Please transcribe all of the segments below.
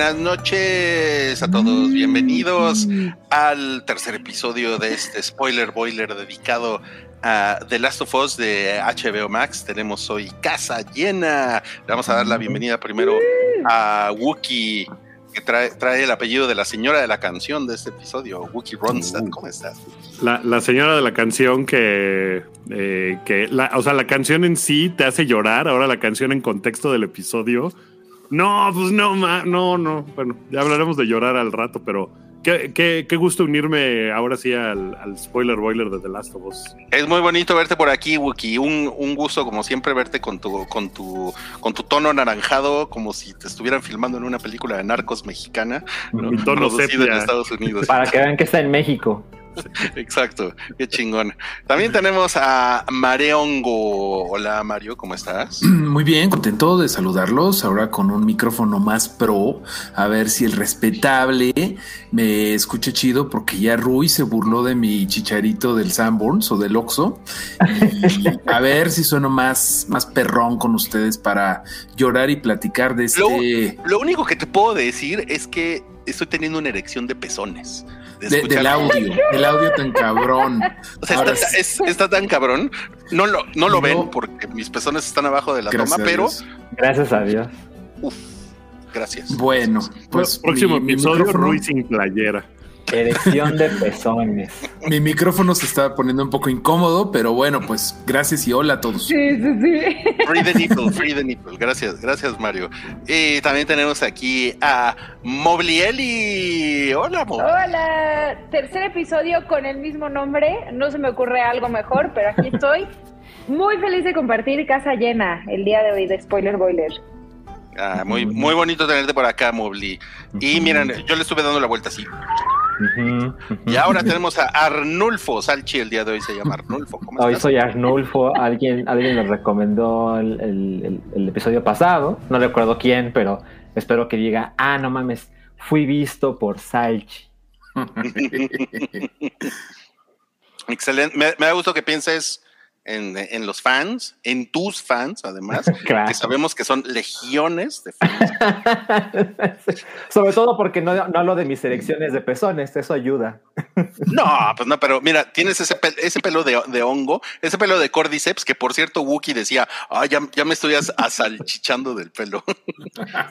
Buenas noches a todos, bienvenidos al tercer episodio de este spoiler boiler dedicado a The Last of Us de HBO Max. Tenemos hoy casa llena. Le vamos a dar la bienvenida primero a Wookie, que trae, trae el apellido de la señora de la canción de este episodio, Wookie Ronstadt. ¿Cómo estás? La, la señora de la canción que, eh, que la, o sea, la canción en sí te hace llorar, ahora la canción en contexto del episodio. No, pues no, ma, no, no. Bueno, ya hablaremos de llorar al rato, pero qué, qué, qué gusto unirme ahora sí al, al, spoiler boiler de The Last of Us. Es muy bonito verte por aquí, Wookie. Un, un gusto, como siempre, verte con tu, con tu, con tu tono anaranjado, como si te estuvieran filmando en una película de narcos mexicana. Mi tono en Estados Unidos. Para que vean que está en México. Exacto, qué chingón. También tenemos a Mareongo. Hola Mario, ¿cómo estás? Muy bien, contento de saludarlos. Ahora con un micrófono más pro. A ver si el respetable me escucha chido, porque ya Rui se burló de mi chicharito del Sanborns o del Oxo. A ver si sueno más, más perrón con ustedes para llorar y platicar de este. Lo, lo único que te puedo decir es que estoy teniendo una erección de pezones. De de, del audio, el audio tan cabrón. O sea, está, es, está, tan cabrón. No lo, no lo no. ven porque mis pezones están abajo de la Gracias toma, pero. Gracias a Dios. Uf, gracias. Bueno, pues. Próximo mi, episodio, mi Rui sin playera. Erección de pezones. Mi micrófono se está poniendo un poco incómodo, pero bueno, pues gracias y hola a todos. Sí, sí, sí. Free the nipple, free the nipple. Gracias, gracias Mario. Y también tenemos aquí a Moblieli. Hola, Mo. Hola. Tercer episodio con el mismo nombre. No se me ocurre algo mejor, pero aquí estoy. Muy feliz de compartir casa llena el día de hoy de Spoiler Boiler. Ah, muy, muy bonito tenerte por acá, Mobli. Y miren, yo le estuve dando la vuelta así. Uh -huh, uh -huh. Y ahora tenemos a Arnulfo Salchi, el día de hoy se llama Arnulfo. ¿Cómo hoy estás? soy Arnulfo, alguien, alguien me recomendó el, el, el, episodio pasado, no recuerdo quién, pero espero que diga, ah, no mames, fui visto por Salchi. Excelente, me, me da gusto que pienses en, en, los fans, en tus fans, además, claro. que sabemos que son legiones de fans. Sobre todo porque no, no, hablo de mis elecciones de pezones, eso ayuda. No, pues no, pero mira, tienes ese, pel ese pelo de, de, hongo, ese pelo de cordyceps, que por cierto, Wookie decía, ah, ya, ya me estoy asalchichando del pelo.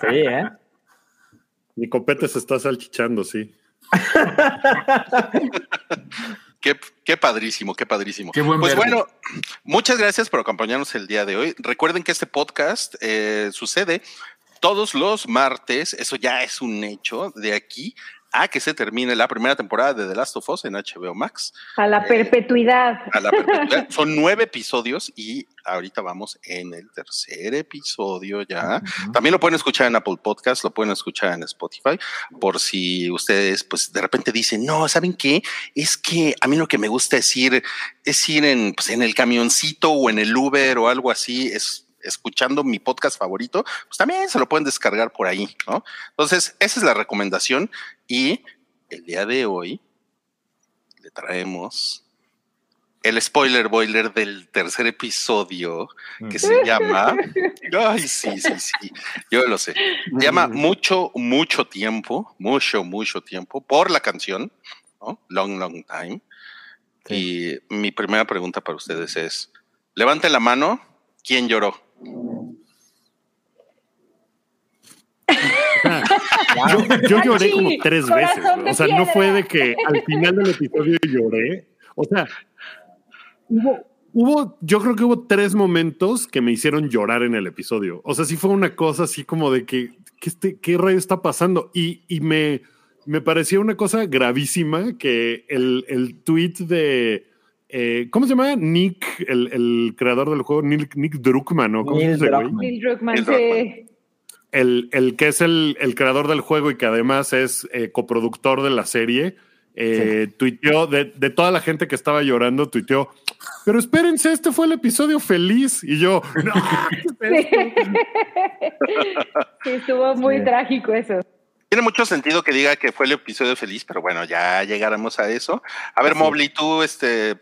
Sí, ¿eh? Mi copete se está salchichando, sí. Qué, qué, padrísimo, qué padrísimo. Qué buen pues verde. bueno, muchas gracias por acompañarnos el día de hoy. Recuerden que este podcast eh, sucede todos los martes, eso ya es un hecho de aquí a que se termine la primera temporada de The Last of Us en HBO Max. A la eh, perpetuidad. A la perpetuidad. Son nueve episodios y ahorita vamos en el tercer episodio ya. Uh -huh. También lo pueden escuchar en Apple Podcast, lo pueden escuchar en Spotify, por si ustedes pues de repente dicen, no, ¿saben qué? Es que a mí lo que me gusta es ir, es ir en, pues, en el camioncito o en el Uber o algo así, es escuchando mi podcast favorito, pues también se lo pueden descargar por ahí, ¿no? Entonces, esa es la recomendación y el día de hoy le traemos el spoiler boiler del tercer episodio que se llama, ay, sí, sí, sí, yo lo sé, se llama mucho, mucho tiempo, mucho, mucho tiempo por la canción, ¿no? Long, long time. Sí. Y mi primera pregunta para ustedes es, levanten la mano, ¿quién lloró? Yo, yo, lloré como tres veces. O sea, no fue de que al final del episodio lloré. O sea, hubo, hubo, yo creo que hubo tres momentos que me hicieron llorar en el episodio. O sea, sí fue una cosa así como de que, ¿qué, este, qué rayo está pasando? Y, y me, me parecía una cosa gravísima que el, el tweet de eh, ¿cómo se llama? Nick, el, el creador del juego, Nick, Nick Druckmann, ¿no? ¿Cómo Neil? Druckmann. Neil Druckmann, Neil sí. El, el que es el, el creador del juego y que además es eh, coproductor de la serie, eh, tuiteó, de, de toda la gente que estaba llorando, tuiteó, pero espérense, este fue el episodio feliz. Y yo, no, Sí. Sí, estuvo muy Sí. trágico eso. Tiene mucho sentido que diga que fue el episodio feliz, pero bueno, ya llegaremos a eso. A ver, Mobley, tú, este,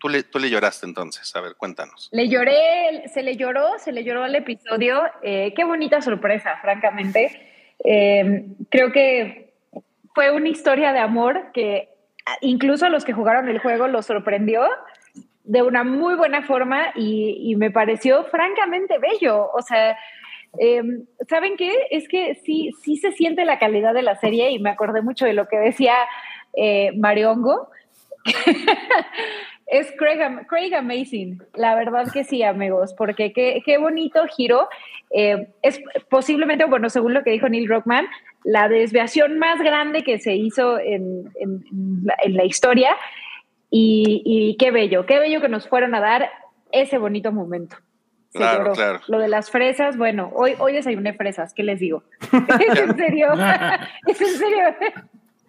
tú le, tú le lloraste entonces. A ver, cuéntanos. Le lloré, se le lloró, se le lloró al episodio. Eh, qué bonita sorpresa, francamente. Eh, creo que fue una historia de amor que ah, incluso a los que jugaron el juego los sorprendió de una muy buena forma y, me pareció francamente bello. O sea, eh, ¿saben qué? Es que sí, sí se siente la calidad de la serie y me acordé mucho de lo que decía eh, Mariongo. es Craig, Craig Amazing, la verdad que sí, amigos, porque qué, qué bonito giro. Eh, es posiblemente, bueno, según lo que dijo Neil Rockman, la desviación más grande que se hizo en, en- en la, en la historia. Y, y qué bello, qué bello que nos fueron a dar ese bonito momento. Se Claro, lloró. claro. Lo de las fresas, bueno, hoy, hoy desayuné fresas, ¿qué les digo? ¿Es en serio? ¿Es en serio?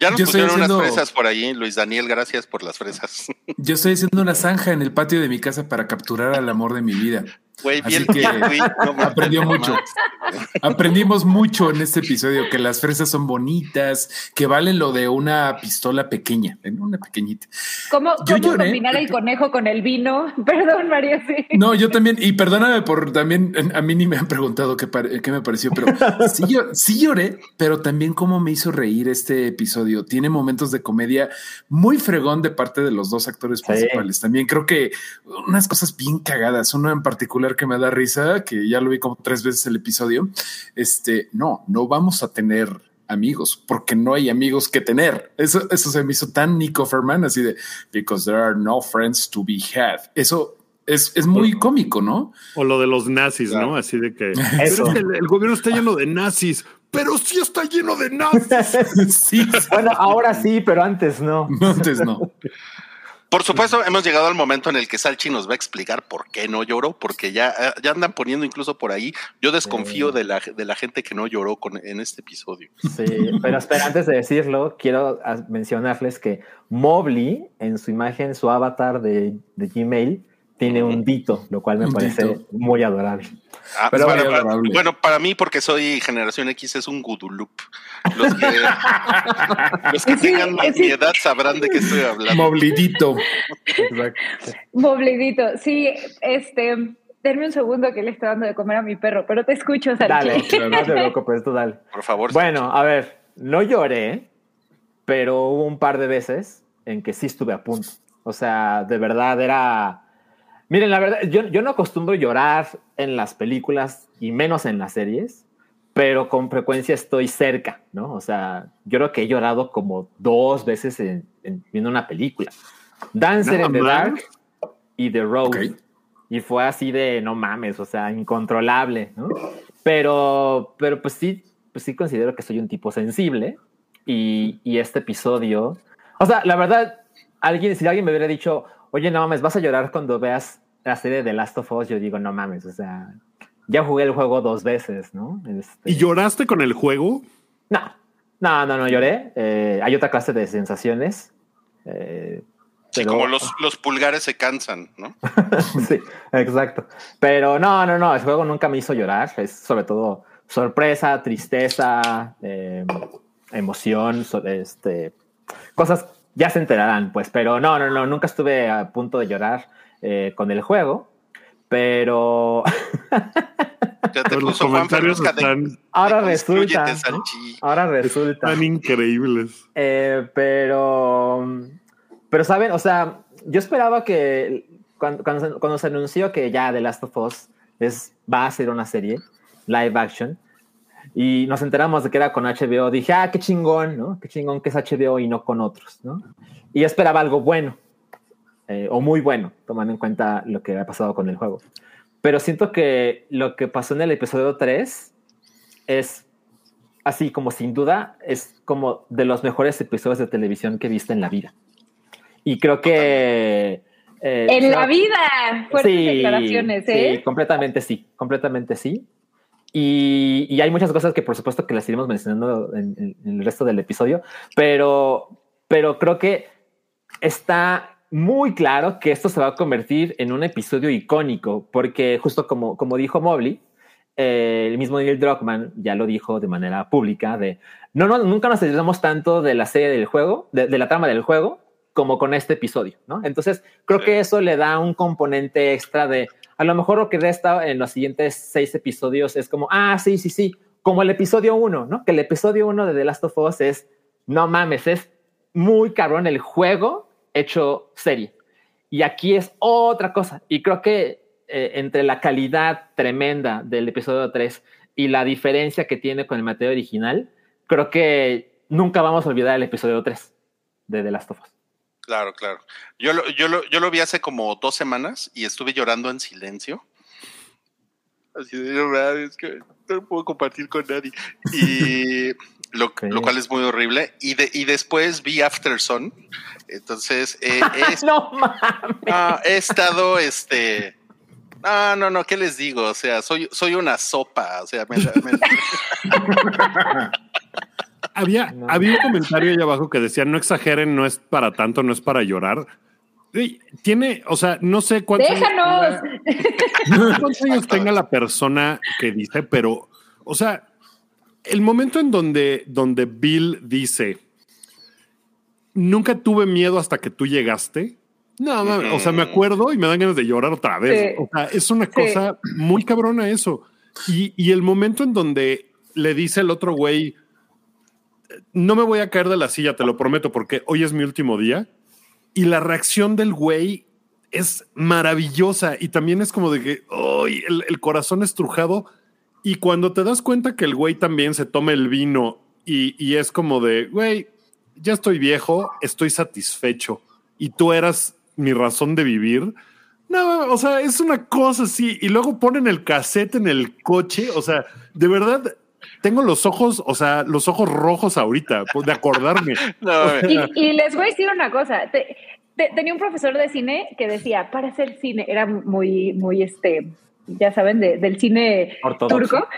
Ya nos Yo estoy pusieron haciendo- unas fresas por ahí, Luis Daniel, gracias por las fresas. Yo estoy haciendo una zanja en el patio de mi casa para capturar al amor de mi vida. Güey, Así bien, que güey, no mames, aprendió mucho. Aprendimos mucho en este episodio que las fresas son bonitas, que valen lo de una pistola pequeña, una pequeñita. ¿Cómo, Yo cómo lloré combinar el conejo con el vino? Perdón, María, sí. No, yo también, y perdóname por también, a mí ni me han preguntado qué, qué me pareció, pero sí, yo, sí lloré, pero también cómo me hizo reír este episodio. Tiene momentos de comedia muy fregón de parte de los dos actores principales. También creo que unas cosas bien cagadas, uno en particular que me da risa, que ya lo vi como tres veces el episodio. Este, no, no vamos a tener amigos porque no hay amigos que tener. Eso, eso se me hizo tan Nico Ferman, así de because there are no friends to be had. Eso es, es muy cómico, ¿no? O lo de los nazis, Claro. ¿no? Así de que Eso. pero es que el, el gobierno está lleno de nazis, pero sí está lleno de nazis. sí, Bueno, ahora sí, pero antes no. antes no. Por supuesto, hemos llegado al momento en el que Salchi nos va a explicar por qué no lloró, porque ya, ya andan poniendo incluso por ahí. Yo desconfío de, la, de la gente que no lloró con, en este episodio. Sí, pero espera, antes de decirlo, quiero as- mencionarles que Mobley, en su imagen, su avatar de, de Gmail, tiene un dito, lo cual me Un parece dito. muy adorable. Ah, Pero muy para- adorable. bueno, para mí, porque soy generación X, es un Gudulup. Los que, los que Sí, tengan mi, sí. edad sabrán de qué estoy hablando. Moblidito. Moblidito. Sí, este, denme un segundo que le estoy dando de comer a mi perro, pero te escucho. Dale, no te preocupes, tú dale. Por favor. Bueno, a ver, no lloré, pero hubo un par de veces en que sí estuve a punto. O sea, de verdad era... Miren, la verdad, yo, yo no acostumbro llorar en las películas y menos en las series, pero con frecuencia estoy cerca, ¿no? O sea, yo creo que he llorado como dos veces en, en- viendo una película. Dancer Nada in the. Dark y The Road. Ok. Y fue así de, no mames, o sea, incontrolable, ¿no? Pero, pero pues sí, pues sí considero que soy un tipo sensible y, y este episodio, o sea, la verdad, alguien, si alguien me hubiera dicho, oye, no mames, vas a llorar cuando veas la serie de Last of Us, yo digo, no mames, o sea, ya jugué el juego dos veces, ¿no? Este, ¿Y lloraste con el juego? no, no, no, no lloré. Eh, hay otra clase de sensaciones. eh, Sí, pero- como los, los pulgares se cansan, ¿no? sí, exacto. Pero no, no, no, el juego nunca me hizo llorar. Es sobre todo sorpresa, tristeza, eh, emoción, este, cosas ya se enterarán, pues. Pero no, no, no, nunca estuve a punto de llorar eh, con el juego. Pero Ya te Pero los puso Juan comentarios de- están, ahora Deconstrúyete, resulta, ¿no? Salchi. ahora resulta. están increíbles. Eh, pero, pero saben, o sea, yo esperaba que cuando, cuando, se, cuando se anunció que ya The Last of Us es, va a ser una serie live action y nos enteramos de que era con HBO, dije, ah, qué chingón, ¿no? Qué chingón que es HBO y no con otros, ¿no? Y yo esperaba algo bueno eh, o muy bueno, tomando en cuenta lo que ha pasado con el juego. Pero siento que lo que pasó en el episodio 3 es así como sin duda es como de los mejores episodios de televisión que he visto en la vida. Y creo que Eh, En la vida, fuertes declaraciones, ¿eh? Sí, completamente sí, completamente sí. Y, y hay muchas cosas que por supuesto que las iremos mencionando en, en- en el resto del episodio, pero, pero creo que está muy claro que esto se va a convertir en un episodio icónico, porque justo como, como dijo Mobley, eh, el mismo Neil Druckmann ya lo dijo de manera pública de no, no, nunca nos ayudamos tanto de la serie del juego, de, de la trama del juego, como con este episodio, ¿no? Entonces, creo Sí. que eso le da un componente extra de, a lo mejor lo que resta en los siguientes seis episodios es como, ah, sí, sí, sí, como el episodio uno, ¿no? Que el episodio uno de The Last of Us es, no mames, es muy cabrón el juego hecho serie. Y aquí es otra cosa. Y creo que eh, entre la calidad tremenda del episodio 3 y la diferencia que tiene con el material original, creo que nunca vamos a olvidar el episodio 3 de The Last of Us. Claro, claro. Yo lo, yo, lo, yo lo vi hace como dos semanas y estuve llorando en silencio. Así de verdad, es que no lo puedo compartir con nadie. Y lo, Sí. lo cual es muy horrible. Y, de, y después vi After Sun. Entonces, eh, es- no mames. ah, he estado, este... No, no, no, ¿qué les digo? O sea, soy, soy una sopa. O sea, me, me- Había, No. había un comentario ahí abajo que decía, no exageren, no es para tanto, no es para llorar. Tiene, o sea, no sé cuántos años Déjanos. sé cuántos años tenga la persona que dice, pero, o sea, el momento en donde, donde Bill dice, nunca tuve miedo hasta que tú llegaste. No, mames, o sea, me acuerdo y me dan ganas de llorar otra vez. Sí. O sea, es una cosa muy cabrona eso. Y, y el momento en donde le dice el otro güey, no me voy a caer de la silla, te lo prometo, porque hoy es mi último día. Y la reacción del güey es maravillosa y también es como de que ¡ay! el, el corazón estrujado. Y cuando te das cuenta que el güey también se toma el vino y, y es como de, güey, ya estoy viejo, estoy satisfecho y tú eras mi razón de vivir. No, o sea, es una cosa así. Y luego ponen el cassette en el coche. O sea, de verdad, tengo los ojos, o sea, los ojos rojos ahorita pues, de acordarme. no, Y, y les voy a decir una cosa. Te- te- tenía un profesor de cine que decía, para hacer cine, era muy, muy, este, ya saben, de- del cine Ortodoxo. turco.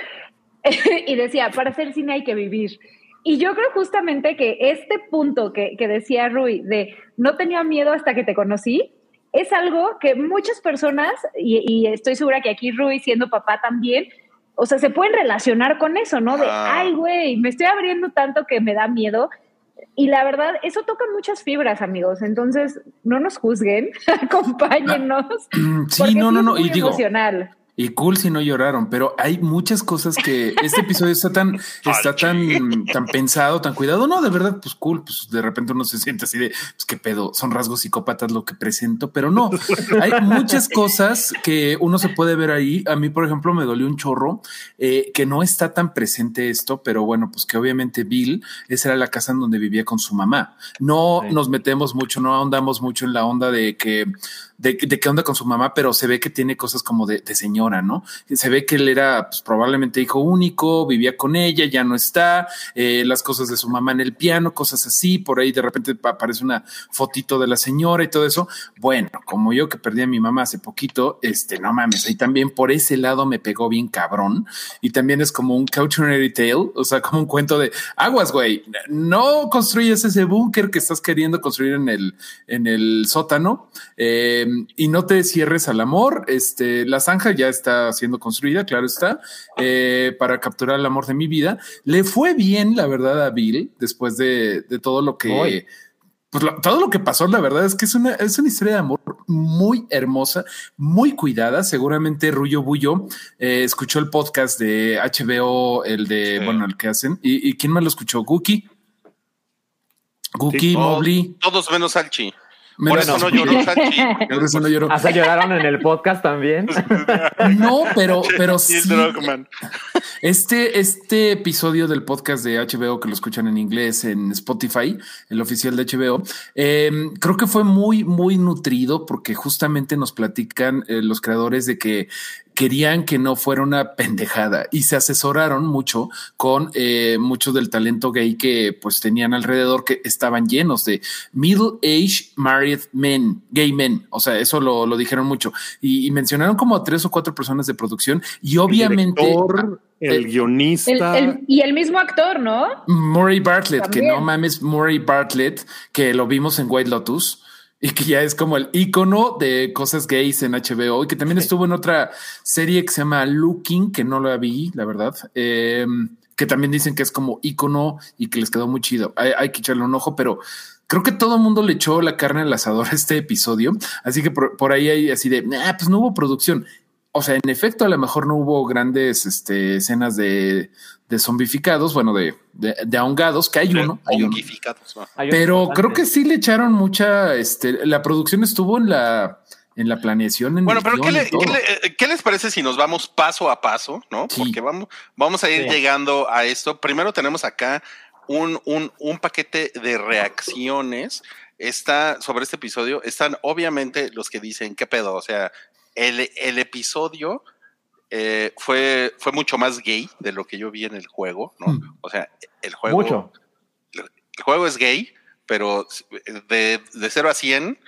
y decía, para hacer cine hay que vivir. Y yo creo justamente que este punto que, que decía Rui, de no tenía miedo hasta que te conocí, es algo que muchas personas, y, y estoy segura que aquí Rui, siendo papá también, o sea, se pueden relacionar con eso, ¿no? De, Ah. ay, güey, me estoy abriendo tanto que me da miedo. Y la verdad, eso toca muchas fibras, amigos. Entonces, no nos juzguen, acompáñennos. Sí, no, no, no. Y digo, emocional. Y cool si no lloraron, pero hay muchas cosas que este episodio está tan, está tan, tan pensado, tan cuidado. No, de verdad, pues cool, pues de repente uno se siente así de, pues qué pedo, son rasgos psicópatas lo que presento, pero no, hay muchas cosas que uno se puede ver ahí. A mí, por ejemplo, me dolió un chorro eh, que no está tan presente esto, pero bueno, pues que obviamente Bill, esa era la casa en donde vivía con su mamá. No Sí. nos metemos mucho, no ahondamos mucho en la onda de que de, de qué onda con su mamá, pero se ve que tiene cosas como de, señora, ¿no? Se ve que él era pues, probablemente hijo único, vivía con ella, ya no está, eh, las cosas de su mamá en el piano, cosas así, por ahí de repente aparece una fotito de la señora y todo eso. Bueno, como yo que perdí a mi mamá hace poquito, este, no mames, ahí también por ese lado me pegó bien cabrón y también es como un cautionary tale, o sea, como un cuento de aguas, güey, no construyes ese búnker que estás queriendo construir en el, en el sótano. Eh, y no te cierres al amor. Este, la zanja ya está siendo construida, claro está, eh, para capturar el amor de mi vida. Le fue bien, la verdad, a Bill después de, de todo lo que, pues lo- todo lo que pasó. La verdad es que es una, es una historia de amor muy hermosa, muy cuidada. Seguramente Rullo Bullo eh, escuchó el podcast de HBO, el de, Sí. bueno, el que hacen. ¿Y, y quién más lo escuchó? Guki. Guki, Sí. Mobley. Todos menos Salchi. Por eso no lloró Salchi. Por eso no lloró. Hasta lloraron en el podcast también. No, pero, pero sí. Este, este episodio del podcast de HBO que lo escuchan en inglés en Spotify, el oficial de HBO, eh, creo que fue muy, muy nutrido porque justamente nos platican eh, los creadores de que querían que no fuera una pendejada y se asesoraron mucho con eh, mucho del talento gay que pues tenían alrededor que estaban llenos de middle age married men, gay men. O sea, eso lo, lo dijeron mucho y, y mencionaron como a tres o cuatro personas de producción y obviamente El, director, el el- El- guionista. el- y el mismo actor, ¿no? Murray Bartlett, que no mames, Murray Bartlett, que lo vimos en White Lotus y que ya es como el icono de cosas gays en HBO y que también estuvo en otra serie que se llama Looking, que no la vi, la verdad. eh, que también dicen que es como icono y que les quedó muy chido. Hay, hay que echarle un ojo, pero creo que todo el mundo le echó la carne al asador a este episodio. Así que por, por ahí hay así de, "Nah, pues no hubo producción. O sea, en efecto, a lo mejor no hubo grandes este, escenas de, de zombificados, bueno, de, de, de ahogados, que hay uno, hay Pero creo que sí le echaron mucha, este, la producción estuvo en la, en la planeación. En Bueno, pero ¿qué, guion y le- todo. qué le- eh, qué les parece si nos vamos paso a paso, no? Sí. Porque vamos, vamos a ir Sí. llegando a esto. Primero tenemos acá un, un, un paquete de reacciones. Está sobre este episodio, están obviamente los que dicen, ¿qué pedo? O sea, el, el episodio eh, fue, fue mucho más gay de lo que yo vi en el juego, ¿no? Mm. O sea, el juego Mucho. el juego es gay, pero de, de 0 a 100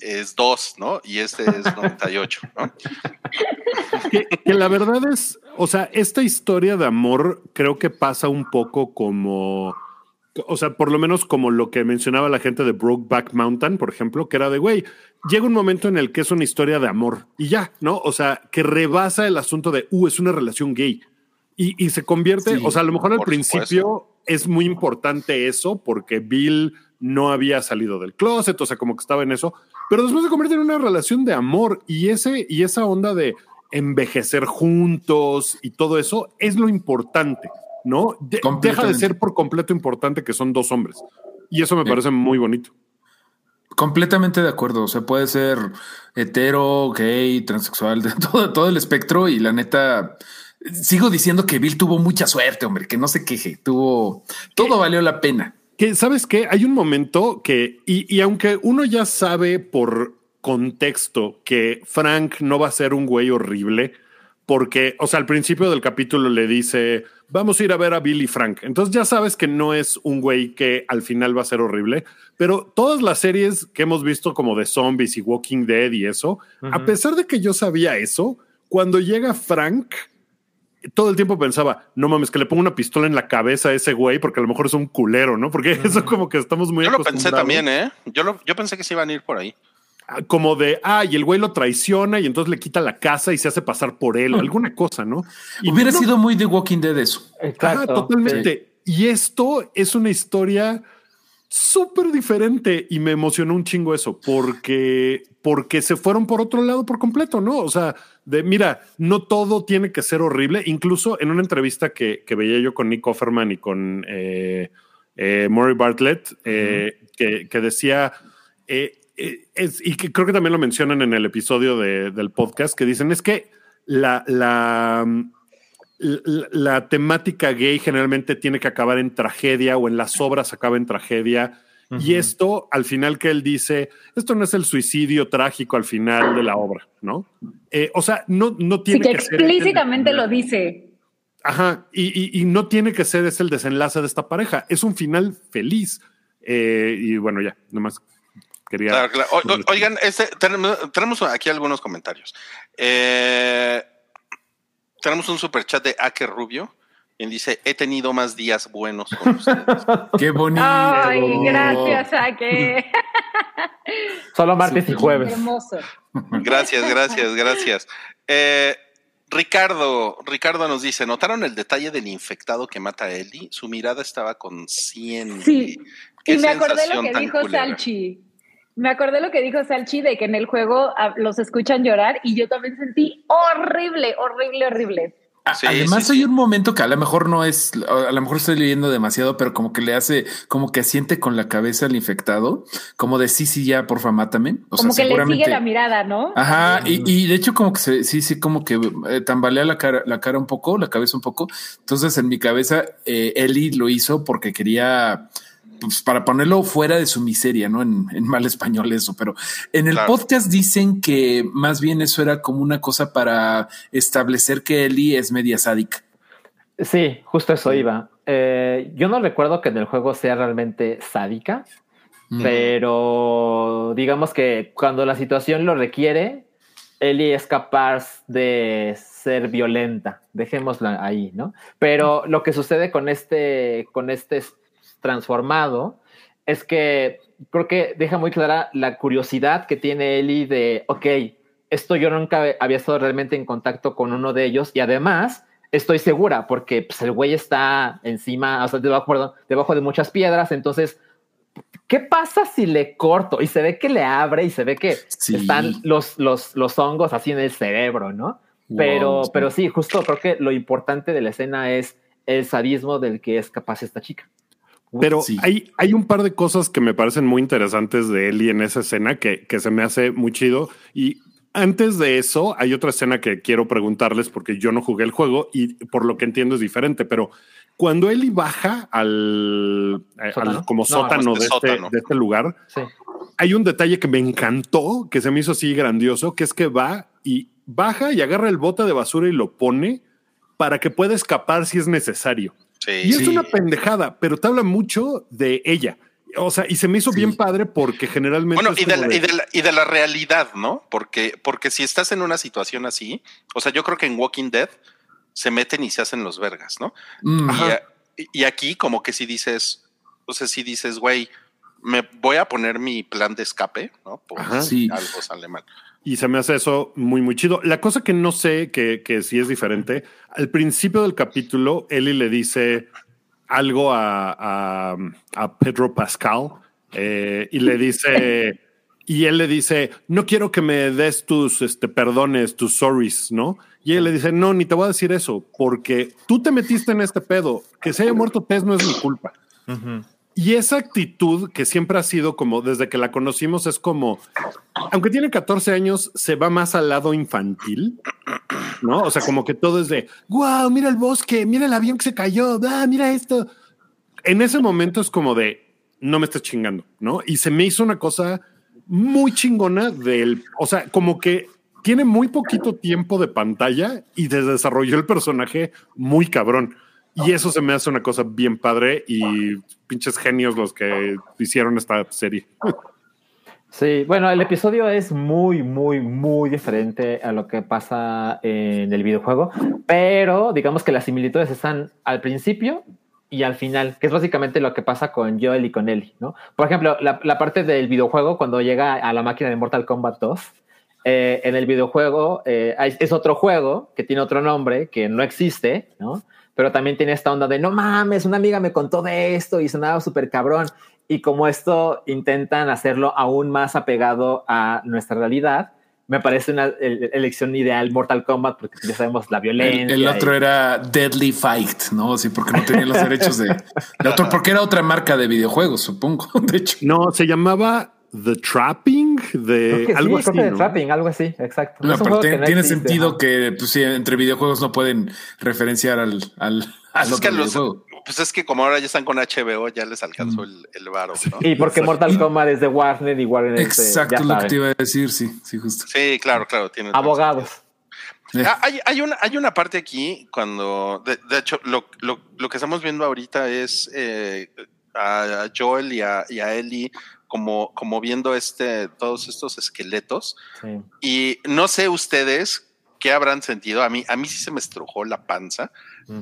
es 2, ¿no? Y este es 98, ¿no? que, que la verdad es, o sea, esta historia de amor creo que pasa un poco como, o sea, por lo menos como lo que mencionaba la gente de Brokeback Mountain, por ejemplo, que era de, güey, llega un momento en el que es una historia de amor y ya, ¿no? O sea, que rebasa el asunto de, uh, es una relación gay. Y, y se convierte, Sí, o sea, a lo mejor al principio supuesto. es muy importante eso porque Bill no había salido del closet, o sea, como que estaba en eso, pero después se convierte en una relación de amor y ese y esa onda de envejecer juntos y todo eso es lo importante, ¿no? De- deja de ser por completo importante que son dos hombres. Y eso me Sí. parece muy bonito. Completamente de acuerdo. O sea, puede ser hetero, gay, transexual, de todo, todo el espectro. Y la neta, sigo diciendo que Bill tuvo mucha suerte, hombre, que no se queje. Tuvo todo valió la pena. Que sabes que hay un momento que, y, y aunque uno ya sabe por contexto que Frank no va a ser un güey horrible, porque, o sea, al principio del capítulo le dice, vamos a ir a ver a Bill y Frank. Entonces ya sabes que no es un güey que al final va a ser horrible, pero todas las series que hemos visto como de zombies y Walking Dead y eso, a pesar de que yo sabía eso, cuando llega Frank, todo el tiempo pensaba, no mames, que le pongo una pistola en la cabeza a ese güey porque a lo mejor es un culero, ¿no? Porque eso como que estamos muy Yo lo pensé también, ¿eh? Yo, lo, yo pensé que se iban a ir por ahí. Ah, Como de, ah, y el güey lo traiciona y entonces le quita la casa y se hace pasar por él, alguna cosa, ¿no? Y Hubiera no- sido muy de Walking Dead eso. Exacto. totalmente. Y esto es una historia súper diferente y me emocionó un chingo eso porque, porque se fueron por otro lado por completo, ¿no? O sea, de mira, no todo tiene que ser horrible. Incluso en una entrevista que, que veía yo con Nick Offerman y con eh, eh, Murray Bartlett, eh, que, que decía, es- y que creo que también lo mencionan en el episodio de- del podcast, que dicen es que la, la, la, la temática gay generalmente tiene que acabar en tragedia o en las obras acaba en tragedia. Y esto, al final que él dice, esto no es el suicidio trágico al final de la obra, ¿no? Eh, o sea, no, no Sí, tiene que que ser... explícitamente lo dice. Ajá, y, y- y no tiene que ser ese el desenlace de esta pareja, es un final feliz. Eh, y bueno, ya, nomás quería... Claro, claro. O- o- oigan, este, tenemos, aquí algunos comentarios. Eh, tenemos un super chat de Ake Rubio. Quien dice, he tenido más días buenos con ustedes. Qué bonito. Ay, gracias, Ake. Solo martes y jueves. Hermoso. Gracias, gracias, gracias. Eh, Ricardo, Ricardo nos dice, ¿notaron el detalle del infectado que mata a Ellie? Su mirada estaba consciente. Sí. Qué Y me acordé lo que dijo culera. Salchi. Me acordé lo que dijo Salchi de que en el juego ah, los escuchan llorar y yo también sentí horrible, horrible, horrible. A- Sí, Además, sí, hay sí. un momento que a lo mejor no es, a lo mejor estoy leyendo demasiado, pero como que le hace, como que asiente con la cabeza al infectado, como de sí, sí, ya, porfa, mátame. O Como sea, que le sigue la mirada, ¿no? Ajá, y, y de hecho como que se, sí, sí, como que eh, tambalea la cara, la cara un poco, la cabeza un poco. Entonces en mi cabeza, eh, Ellie lo hizo porque quería pues, para ponerlo fuera de su miseria, ¿no? En, en mal español eso, pero en el Claro. podcast dicen que más bien eso era como una cosa para establecer que Ellie es media sádica. Sí, justo eso iba. Eh, yo no recuerdo que en el juego sea realmente sádica, Mm. pero digamos que cuando la situación lo requiere, Ellie es capaz de ser violenta. Dejémosla ahí, ¿no? Pero lo que sucede con este, con este transformado es que creo que deja muy clara la curiosidad que tiene Ellie de, ok, esto yo nunca había estado realmente en contacto con uno de ellos y además estoy segura porque pues, el güey está encima, o sea, debajo, perdón, debajo de muchas piedras, entonces, ¿qué pasa si le corto? Y se ve que le abre y se ve que Sí. están los, los, los hongos así en el cerebro, ¿no? Pero, sí. pero sí, justo creo que lo importante de la escena es el sadismo del que es capaz esta chica. Pero Sí. hay, hay un par de cosas que me parecen muy interesantes de Ellie en esa escena que, que se me hace muy chido. Y antes de eso, hay otra escena que quiero preguntarles porque yo no jugué el juego y por lo que entiendo es diferente. Pero cuando Ellie baja al, eh, al ¿Sótano? como No, sótano, este de, este, sótano. de este lugar, Sí. hay un detalle que me encantó, que se me hizo así grandioso, que es que va y baja y agarra el bote de basura y lo pone para que pueda escapar si es necesario. Sí. Y es Sí. una pendejada, pero te habla mucho de ella. O sea, y se me hizo Sí. bien padre porque generalmente. Bueno, y de, la, de- y, de la, y de la realidad, ¿no? Porque, porque si estás en una situación así, o sea, yo creo que en Walking Dead se meten y se hacen los vergas, ¿no? Mm. Y, a- y aquí como que si dices, o sea, si dices, güey, me voy a poner mi plan de escape, ¿no? Por Ajá. si Sí. algo sale mal. Y se me hace eso muy, muy chido. La cosa que no sé, que, que sí es diferente, al principio del capítulo, Ellie le dice algo a, a, a Pedro Pascal eh, y le dice, y él le dice, no quiero que me des tus este, perdones, tus sorries, ¿no? Y él le dice, no, ni te voy a decir eso, porque tú te metiste en este pedo. Que se haya muerto Tess no es mi culpa. Y esa actitud que siempre ha sido como desde que la conocimos es como, aunque tiene 14 años, se va más al lado infantil, ¿no? O sea, como que todo es de, wow, mira el bosque, mira el avión que se cayó, ah, mira esto. En ese momento es como de, no me estés chingando, ¿no? Y se me hizo una cosa muy chingona del, o sea, como que tiene muy poquito tiempo de pantalla y desarrolló el personaje muy cabrón. Y eso se me hace una cosa bien padre y pinches genios los que hicieron esta serie. Sí, bueno, el episodio es muy, muy, muy diferente a lo que pasa en el videojuego, pero digamos que las similitudes están al principio y al final, que es básicamente lo que pasa con Joel y con Ellie, ¿no? Por ejemplo, la, parte del videojuego cuando llega a la máquina de Mortal Kombat 2, eh, en el videojuego eh, es otro juego que tiene otro nombre que no existe, ¿no? Pero también tiene esta onda de no mames, una amiga me contó de esto y sonaba súper cabrón. Y como esto intentan hacerlo aún más apegado a nuestra realidad, me parece una el- elección ideal Mortal Kombat porque ya sabemos la violencia. El, el otro y- era Deadly Fight, ¿no? Sí, porque no tenía los derechos de, de autor, porque era otra marca de videojuegos, supongo. De hecho, No, se llamaba The Trapping de algo así. trapping, algo así, exacto. no, pero no tiene existe, sentido que pues, sí, entre videojuegos no pueden referenciar al, al, al Es otro que los- videojuego. pues es que como ahora ya están con HBO, ya les alcanzó el, el varo, ¿no? Y porque Mortal Kombat es de Warner y Warner es de- Exacto, ya es lo que te iba a decir, sí, sí, justo. Sí, claro, claro. Tiene abogados. Eh, Ah, hay, hay una, hay una parte aquí cuando, de, de hecho, lo, lo, lo que estamos viendo ahorita es eh, a Joel y a, y a Ellie como, como viendo este, todos estos esqueletos. Sí. Y no sé ustedes qué habrán sentido. A mí, a mí sí se me estrujó la panza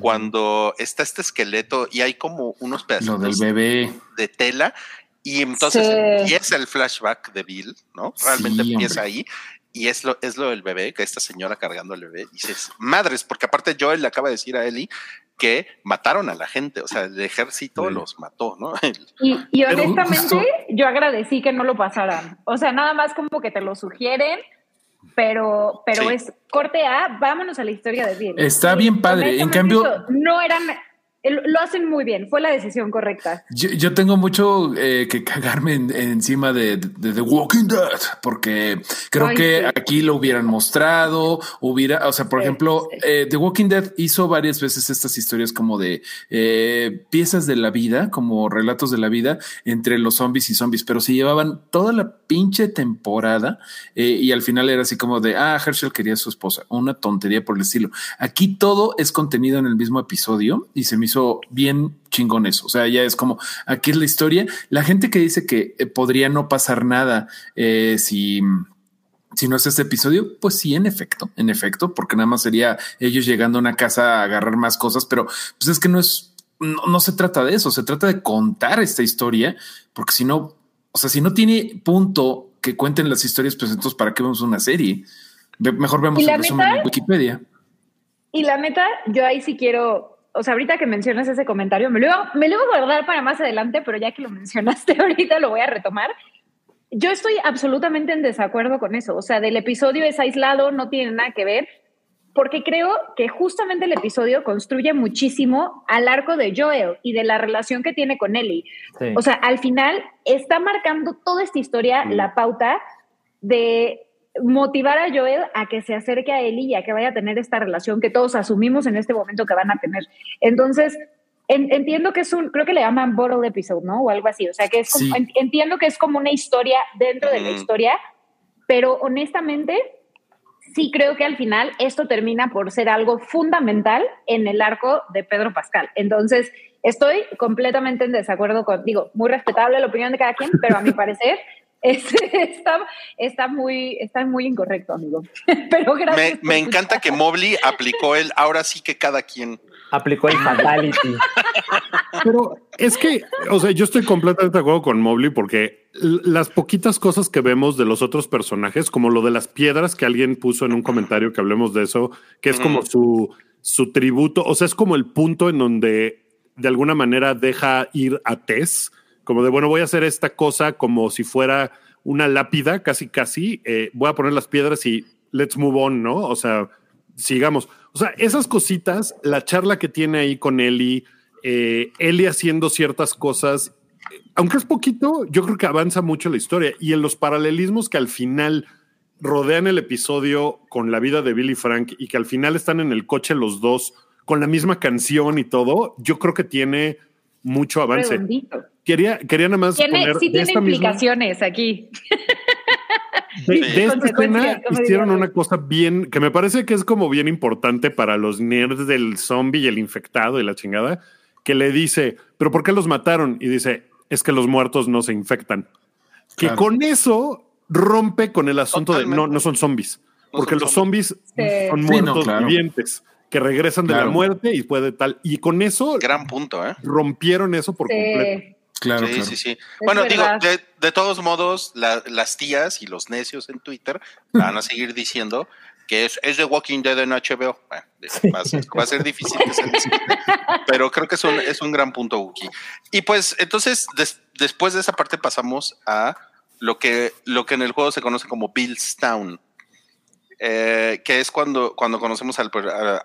cuando está este esqueleto y hay como unos lo pedacitos del bebé. de tela. Y entonces Sí. empieza el flashback de Bill, ¿no? Realmente Sí, empieza hombre. ahí. Y es lo, es lo del bebé, que esta señora cargando al bebé. Y dices, madres, porque aparte Joel le acaba de decir a Ellie que mataron a la gente. O sea, el ejército Sí. los mató, ¿no? Y, honestamente, justo- yo agradecí que no lo pasaran. O sea, nada más como que te lo sugieren, pero, pero Sí. es corte A, vámonos a la historia de Bill. Está Y bien padre. En cambio- eso no eran, lo hacen muy bien, fue la decisión correcta. Yo, yo tengo mucho eh, que cagarme en- encima de, de The Walking Dead, porque creo Ay, que sí. aquí lo hubieran mostrado, hubiera, o sea, por Sí, ejemplo, sí. eh, The Walking Dead hizo varias veces estas historias como de eh, piezas de la vida, como relatos de la vida entre los zombies y zombies, pero se llevaban toda la pinche temporada eh, y al final era así como de, ah, Herschel quería a su esposa, una tontería por el estilo. Aquí todo es contenido en el mismo episodio y se me hizo bien chingón eso. O sea, ya es como aquí es la historia. La gente que dice que eh, podría no pasar nada eh, si, si no es este episodio, pues sí, en efecto, en efecto, porque nada más sería ellos llegando a una casa a agarrar más cosas, pero pues es que no es, no, no se trata de eso, se trata de contar esta historia, porque si no, o sea, si no tiene punto que cuenten las historias, pues entonces, ¿para qué vemos una serie? Mejor vemos ¿Y el resumen en Wikipedia. Y la neta, yo ahí sí quiero, o sea, ahorita que mencionas ese comentario, me lo, iba, me lo iba a guardar para más adelante, pero ya que lo mencionaste ahorita lo voy a retomar. Yo estoy absolutamente en desacuerdo con eso. O sea, del episodio es aislado, no tiene nada que ver, porque creo que justamente el episodio construye muchísimo al arco de Joel y de la relación que tiene con Ellie. Sí. O sea, al final está marcando toda esta historia Mm. la pauta de motivar a Joel a que se acerque a Ellie y a que vaya a tener esta relación que todos asumimos en este momento que van a tener. Entonces, en- entiendo que es un, creo que le llaman bottle episode, ¿no? O algo así. O sea, que es como, Sí. en- entiendo que es como una historia dentro de la historia, pero honestamente, sí creo que al final esto termina por ser algo fundamental en el arco de Pedro Pascal. Entonces, estoy completamente en desacuerdo con, digo, muy respetable la opinión de cada quien, pero a mi parecer es- está, está, muy, está muy incorrecto, amigo. pero gracias. Me, me encanta que Mobley aplicó el ahora sí que cada quien. Aplicó el fatality. Pero es que, o sea, yo estoy completamente de acuerdo con Mobley porque las poquitas cosas que vemos de los otros personajes, como lo de las piedras que alguien puso en un comentario que hablemos de eso, que es como su, su tributo, o sea, es como el punto en donde de alguna manera deja ir a Tess, como de, bueno, voy a hacer esta cosa como si fuera una lápida, casi, casi, eh, voy a poner las piedras y let's move on, ¿no? O sea, sigamos. O sea, esas cositas, la charla que tiene ahí con Eli, eh, Eli haciendo ciertas cosas, aunque es poquito, yo creo que avanza mucho la historia. Y en los paralelismos que al final rodean el episodio con la vida de Billy Frank y que al final están en el coche los dos con la misma canción y todo, yo creo que tiene mucho avance. Redondito. Quería, quería nada más Tiene, poner sí de tiene esta misma- implicaciones aquí. de, Sí. de esta escena hicieron una cosa bien, que me parece que es como bien importante para los nerds del zombie y el infectado y la chingada, que le dice, pero ¿por qué los mataron? Y dice, es que los muertos no se infectan. Que con eso rompe con el asunto de no, no son zombies, No porque son los zombies son Sí, no, muertos claro. vivientes que regresan de la muerte y puede tal. Y con eso Gran punto, ¿eh? rompieron eso por completo. Sí. Claro, sí, claro. sí, sí. Bueno, digo, de, de todos modos, la- las tías y los necios en Twitter van a seguir diciendo que es, es de Walking Dead en HBO. Bueno, va, a ser, va a ser difícil que se pero creo que es un, es un gran punto, Wookie. Y pues, entonces, des- después de esa parte pasamos a lo que, lo que en el juego se conoce como Bill's Town. Eh, que es cuando, cuando conocemos al,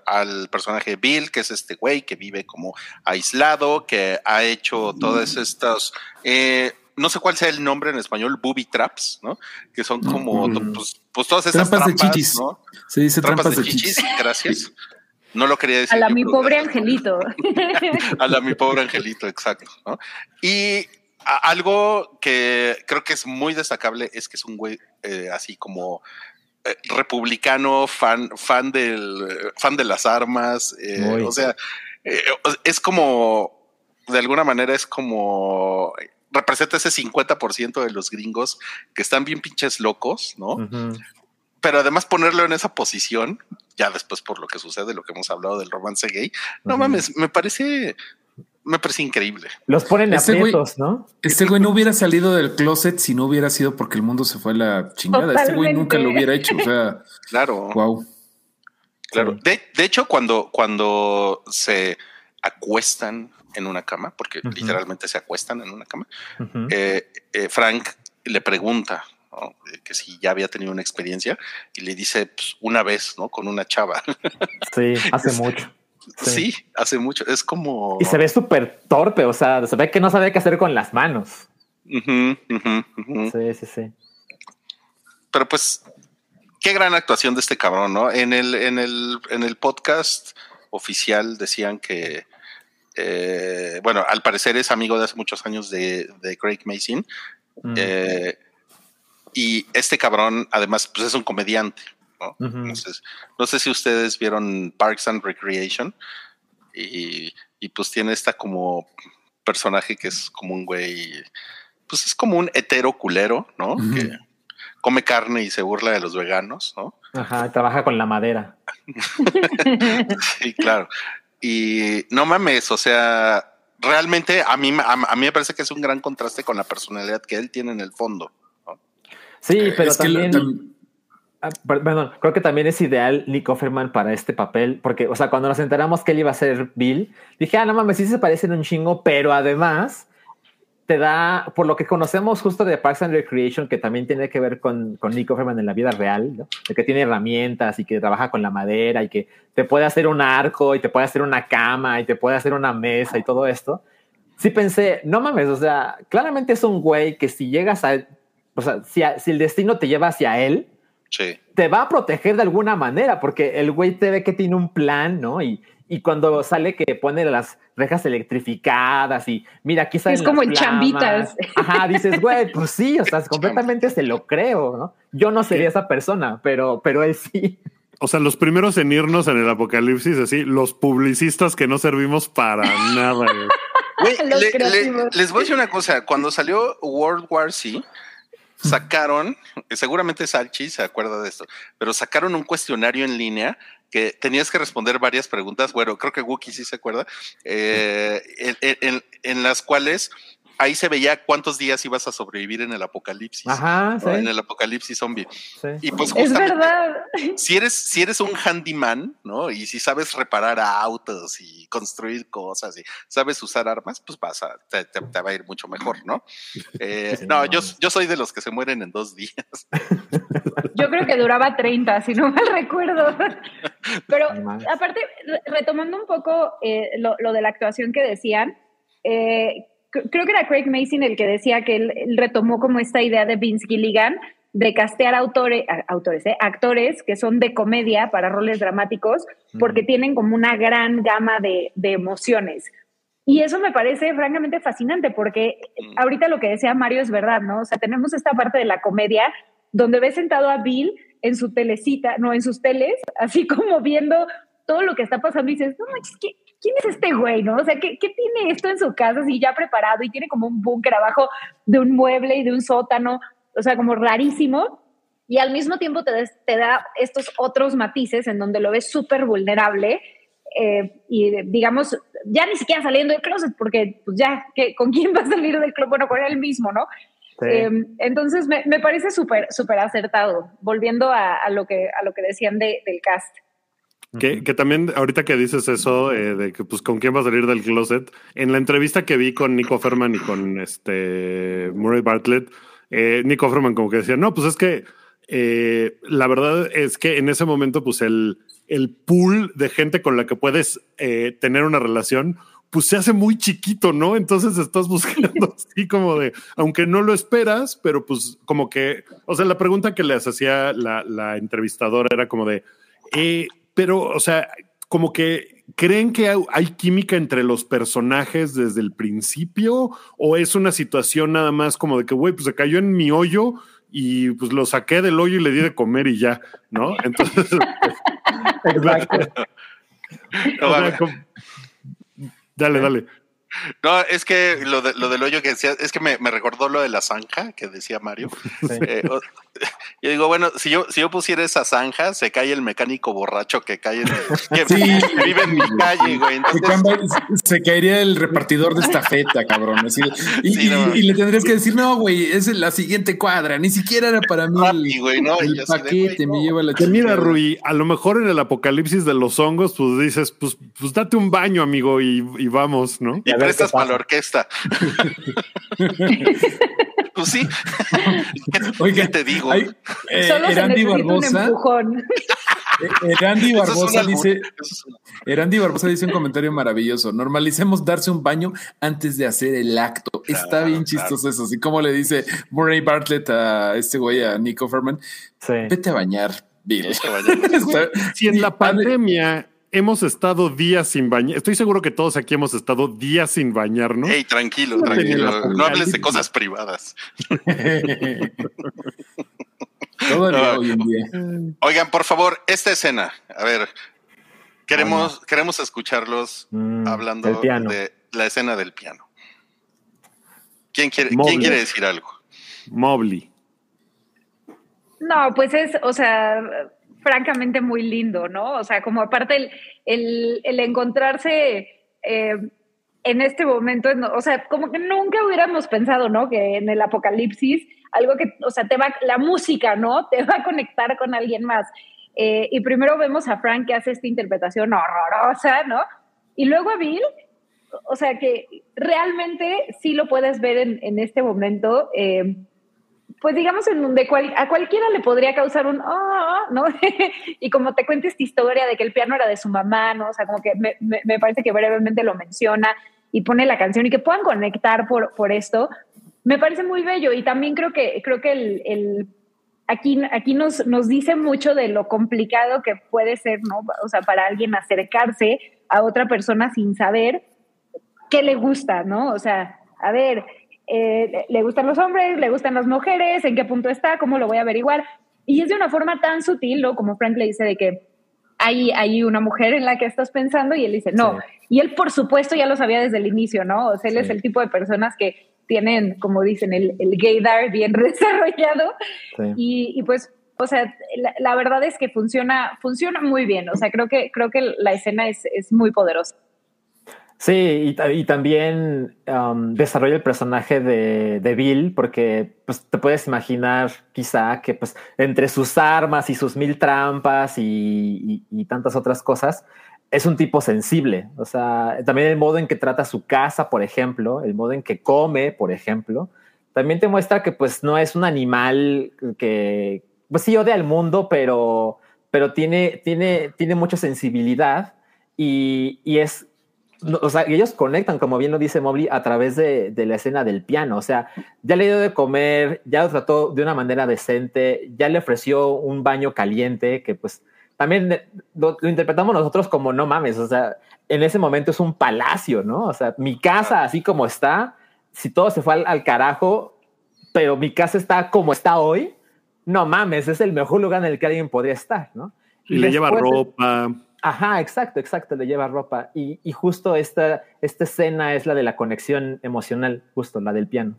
al personaje Bill, que es este güey que vive como aislado, que ha hecho todas estas, eh, no sé cuál sea el nombre en español, booby traps, ¿no? Que son como, Mm. pues, pues todas esas Trampas trampas, de chichis. ¿no? Se dice Trampas, de chichis, gracias. No lo quería decir. A la mi pobre gracias. angelito. A la mi pobre angelito, exacto. ¿no? Y a- algo que creo que es muy destacable es que es un güey eh, así como eh, republicano, fan, fan del, fan de las armas. eh, o sea, eh, es como, de alguna manera es como representa ese 50% de los gringos que están bien pinches locos, ¿no? Pero además ponerlo en esa posición, ya después por lo que sucede, lo que hemos hablado del romance gay, no mames, me parece, me parece increíble. Los ponen güey- aprietos, ¿no? Este güey no hubiera salido del closet si no hubiera sido porque el mundo se fue a la chingada. Este güey nunca lo hubiera hecho. O sea, Claro, wow. claro. De, de hecho, cuando, cuando se acuestan en una cama, porque literalmente se acuestan en una cama, eh, eh, Frank le pregunta ¿no? Eh, que si ya había tenido una experiencia y le dice pues, una vez, ¿no? Con una chava. Sí, hace mucho. Sí. Sí, hace mucho. Es como. Y se ve súper torpe, o sea, se ve que no sabe qué hacer con las manos. Sí, sí, sí. Pero pues, qué gran actuación de este cabrón, ¿no? En el, en el, en el podcast oficial decían que, eh, bueno, al parecer es amigo de hace muchos años de, de Craig Mason. Mm. eh, y este cabrón, además, pues es un comediante, ¿no? Entonces, no sé si ustedes vieron Parks and Recreation y, y pues tiene esta como personaje que es como un güey, pues es como un hetero culero, ¿no? Que come carne y se burla de los veganos, ¿no? Ajá, trabaja con la madera. Sí, claro. Y no mames, o sea, realmente a mí, a, a mí me parece que es un gran contraste con la personalidad que él tiene en el fondo. Sí, pero Es que lo- también. tam- Ah, per- Perdón, creo que también es ideal Nick Offerman para este papel, porque, o sea, cuando nos enteramos que él iba a ser Bill, dije, ah, no mames, sí se parecen un chingo, pero además te da, por lo que conocemos justo de Parks and Recreation, que también tiene que ver con, con Nick Offerman en la vida real, ¿no? de que tiene herramientas y que trabaja con la madera y que te puede hacer un arco y te puede hacer una cama y te puede hacer una mesa y todo esto. Sí pensé, no mames, o sea, claramente es un güey que si llegas a, o sea, si, a- si el destino te lleva hacia él, Sí. te va a proteger de alguna manera, porque el güey te ve que tiene un plan, ¿no? Y, y cuando sale que pone las rejas electrificadas y mira, aquí salen Es como las el flamas. chambitas. Ajá, dices, güey, pues sí, o sea, completamente se lo creo, ¿no? Yo no sería esa persona, pero, pero él sí. O sea, los primeros en irnos en el apocalipsis, así, los publicistas que no servimos para nada. güey. Le- le- les voy a decir una cosa. Cuando salió World War C, sacaron, seguramente Salchi se acuerda de esto, pero sacaron un cuestionario en línea que tenías que responder varias preguntas. Bueno, creo que Wookie sí se acuerda, eh, en las cuales ahí se veía cuántos días ibas a sobrevivir en el apocalipsis. Ajá, sí. En el apocalipsis zombie. sí. Y pues Es justamente, verdad. si eres, si eres un handyman, ¿no? Y si sabes reparar autos y construir cosas y sabes usar armas, pues vas a, te, te- te va a ir mucho mejor, ¿no? Eh, Sí, no, no yo, yo soy de los que se mueren en dos días. Yo creo que duraba 30, si no mal recuerdo. Pero aparte, re- retomando un poco eh, lo, lo de la actuación que decían, eh, creo que era Craig Mason el que decía que él, él retomó como esta idea de Vince Gilligan de castear autores, autores eh, actores que son de comedia para roles dramáticos porque tienen como una gran gama de, de emociones. Y eso me parece francamente fascinante porque ahorita lo que decía Mario es verdad, ¿no? O sea, tenemos esta parte de la comedia donde ves sentado a Bill en su telecita, no, en sus teles, así como viendo todo lo que está pasando y dices, no manches, ¿qué- ¿quién es este güey, no? O sea, ¿qué, ¿qué tiene esto en su casa así ya preparado y tiene como un búnker abajo de un mueble y de un sótano, o sea, como rarísimo. Y al mismo tiempo te, des- te da estos otros matices en donde lo ves súper vulnerable eh, y digamos, ya ni siquiera saliendo del closet, porque pues ya, ¿qué- ¿con quién va a salir del closet? Bueno, con él mismo, ¿no? Sí. Eh, entonces me, me parece súper, súper acertado, volviendo a, a lo que, a lo que decían de- del cast. Que, que también, ahorita que dices eso, eh, de que pues con quién va a salir del closet, en la entrevista que vi con Nico Ferman y con este Murray Bartlett, eh, Nico Ferman como que decía, no, pues es que eh, la verdad es que en ese momento, pues el, el pool de gente con la que puedes eh, tener una relación, pues se hace muy chiquito, ¿no? Entonces estás buscando así como de, aunque no lo esperas, pero pues como que, o sea, la pregunta que les hacía la, la entrevistadora era como de, eh, pero, o sea, como que creen que hay, hay química entre los personajes desde el principio o es una situación nada más como de que, güey, pues se cayó en mi hoyo y pues lo saqué del hoyo y le di de comer y ya, ¿no? Entonces, Exacto. No, o sea, mames. como- dale, dale. No, es que lo, de- lo del hoyo que decía, es que me, me recordó lo de la zanja que decía Mario. Sí. Eh, o- yo digo, bueno, si yo, si yo pusiera esa zanja, se cae el mecánico borracho que cae en, que, Sí. vive en mi calle, güey. Se, Entonces, cambia- se caería el repartidor de estafeta, cabrón. así. y, Sí, no. y- y le tendrías que decir, no, güey, es la siguiente cuadra. Ni siquiera era para mí güey, ¿no? El de, paquete, me lleva la Que mira. Rui, a lo mejor en el apocalipsis de los hongos, pues dices, pues, pues date un baño, amigo, y, y vamos, ¿no? y prestas para la orquesta. pues sí. ¿Qué, Oiga, qué te digo? Hay, eh, Solo se Erandi un Barbosa. empujón. Eh, Erandi es albur, dice, Erandi Barbosa dice un comentario maravilloso. Normalicemos darse un baño antes de hacer el acto. Está bien claro. chistoso eso. Así como le dice Murray Bartlett a este güey, a Nico Ferman, Sí. vete a bañar, Bill. Vete a bañar. Está- Si en la pandemia hemos estado días sin bañar, estoy seguro que todos aquí hemos estado días sin bañarnos. Ey, tranquilo, No tranquilo. No hables de cosas privadas. Todavía Ah. hoy en día. Oigan, por favor, esta escena. A ver, queremos, queremos escucharlos Mm, hablando de la escena del piano. ¿Quién quiere. ¿quién quiere decir algo? Mobley. No, pues es, o sea, francamente muy lindo, ¿no? O sea, como aparte el, el, encontrarse eh, en este momento, o sea, como que nunca hubiéramos pensado, ¿no? Que en el apocalipsis, algo que, o sea, te va, la música, ¿no? Te va a conectar con alguien más. Eh, y primero vemos a Frank que hace esta interpretación horrorosa, ¿no? Y luego a Bill, o sea, que realmente sí lo puedes ver en, en este momento. eh, pues digamos en donde cual- a cualquiera le podría causar un ah, ¿no? y como te cuenta esta historia de que el piano era de su mamá, ¿no? O sea, como que me, me- me parece que brevemente lo menciona y pone la canción y que puedan conectar por, por esto, me parece muy bello y también creo que, creo que el, el- aquí, aquí nos, nos dice mucho de lo complicado que puede ser, ¿no? O sea, para alguien acercarse a otra persona sin saber qué le gusta, ¿no? O sea, a ver, eh, le gustan los hombres, le gustan las mujeres, en qué punto está, cómo lo voy a averiguar. Y es de una forma tan sutil, ¿no? Como Frank le dice de que hay, hay una mujer en la que estás pensando y él dice, no. Sí. Y él, por supuesto, ya lo sabía desde el inicio, ¿no? O sea, él es el tipo de personas que tienen, como dicen, el, el gaydar bien desarrollado. Sí. Y, y pues, o sea, la, la verdad es que funciona, funciona muy bien. O sea, creo que, creo que la escena es, es muy poderosa. Sí, y, ta- y también um, desarrolla el personaje de, de Bill, porque pues, te puedes imaginar quizá que pues, entre sus armas y sus mil trampas y, y- y tantas otras cosas, es un tipo sensible. O sea, también el modo en que trata su casa, por ejemplo, el modo en que come, por ejemplo, también te muestra que pues no es un animal que, pues sí odia al mundo, pero, pero tiene, tiene, tiene mucha sensibilidad y, y es no, o sea, ellos conectan, como bien lo dice Mobley, a través de, de la escena del piano. O sea, ya le dio de comer, ya lo trató de una manera decente, ya le ofreció un baño caliente, que pues también eh, lo, lo interpretamos nosotros como no mames. O sea, en ese momento es un palacio, ¿no? O sea, mi casa, así como está, si todo se fue al, al carajo, pero mi casa está como está hoy, no mames, es el mejor lugar en el que alguien podría estar, ¿no? Y le lleva de- ropa. Ajá, exacto, exacto, le lleva ropa. Y, y justo esta, esta escena es la de la conexión emocional, justo la del piano.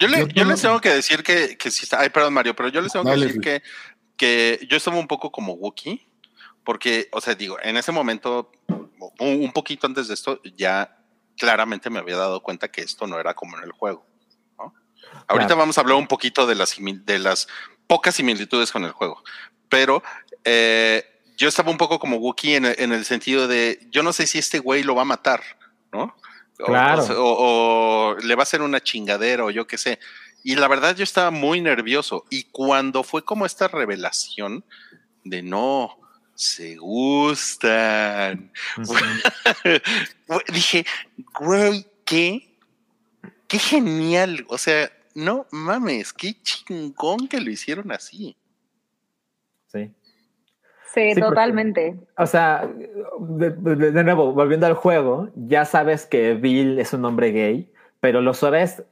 Yo, le- Yo yo les tengo que decir que, que sí está. Ay, perdón, Mario, pero yo les tengo Dale, que decir que, que yo estaba un poco como Wookiee, porque, o sea, digo, en ese momento, un, un poquito antes de esto, ya claramente me había dado cuenta que esto no era como en el juego. ¿no? Ahorita Claro. vamos a hablar un poquito de las, de las pocas similitudes con el juego, pero eh, yo estaba un poco como Wookiee en, el- en el sentido de, yo no sé si este güey lo va a matar, ¿no? O- Claro. o- le va a hacer una chingadera o yo qué sé. Y la verdad yo estaba muy nervioso. Y cuando fue como esta revelación de no, se gustan. Dije, güey, ¿qué? Qué genial. O sea, no mames, qué chingón que lo hicieron así. Sí. Sí, porque- totalmente. O sea, de, de- de nuevo, volviendo al juego, ya sabes que Bill es un hombre gay, pero lo sabes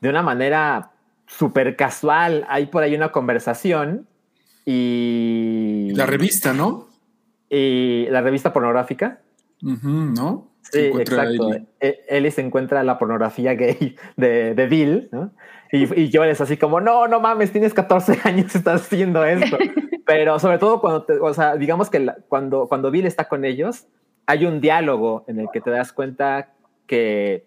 de una manera súper casual. Hay por ahí una conversación y... La revista, ¿no? Y la revista pornográfica. ¿No? Sí, exacto. Ellie. E- se encuentra la pornografía gay de, de Bill, ¿no? Y, y yo es así como, no, no mames, tienes 14 años, estás haciendo esto. Pero sobre todo cuando, te- o sea, digamos que la- cuando, cuando Bill está con ellos, hay un diálogo en el que te das cuenta que,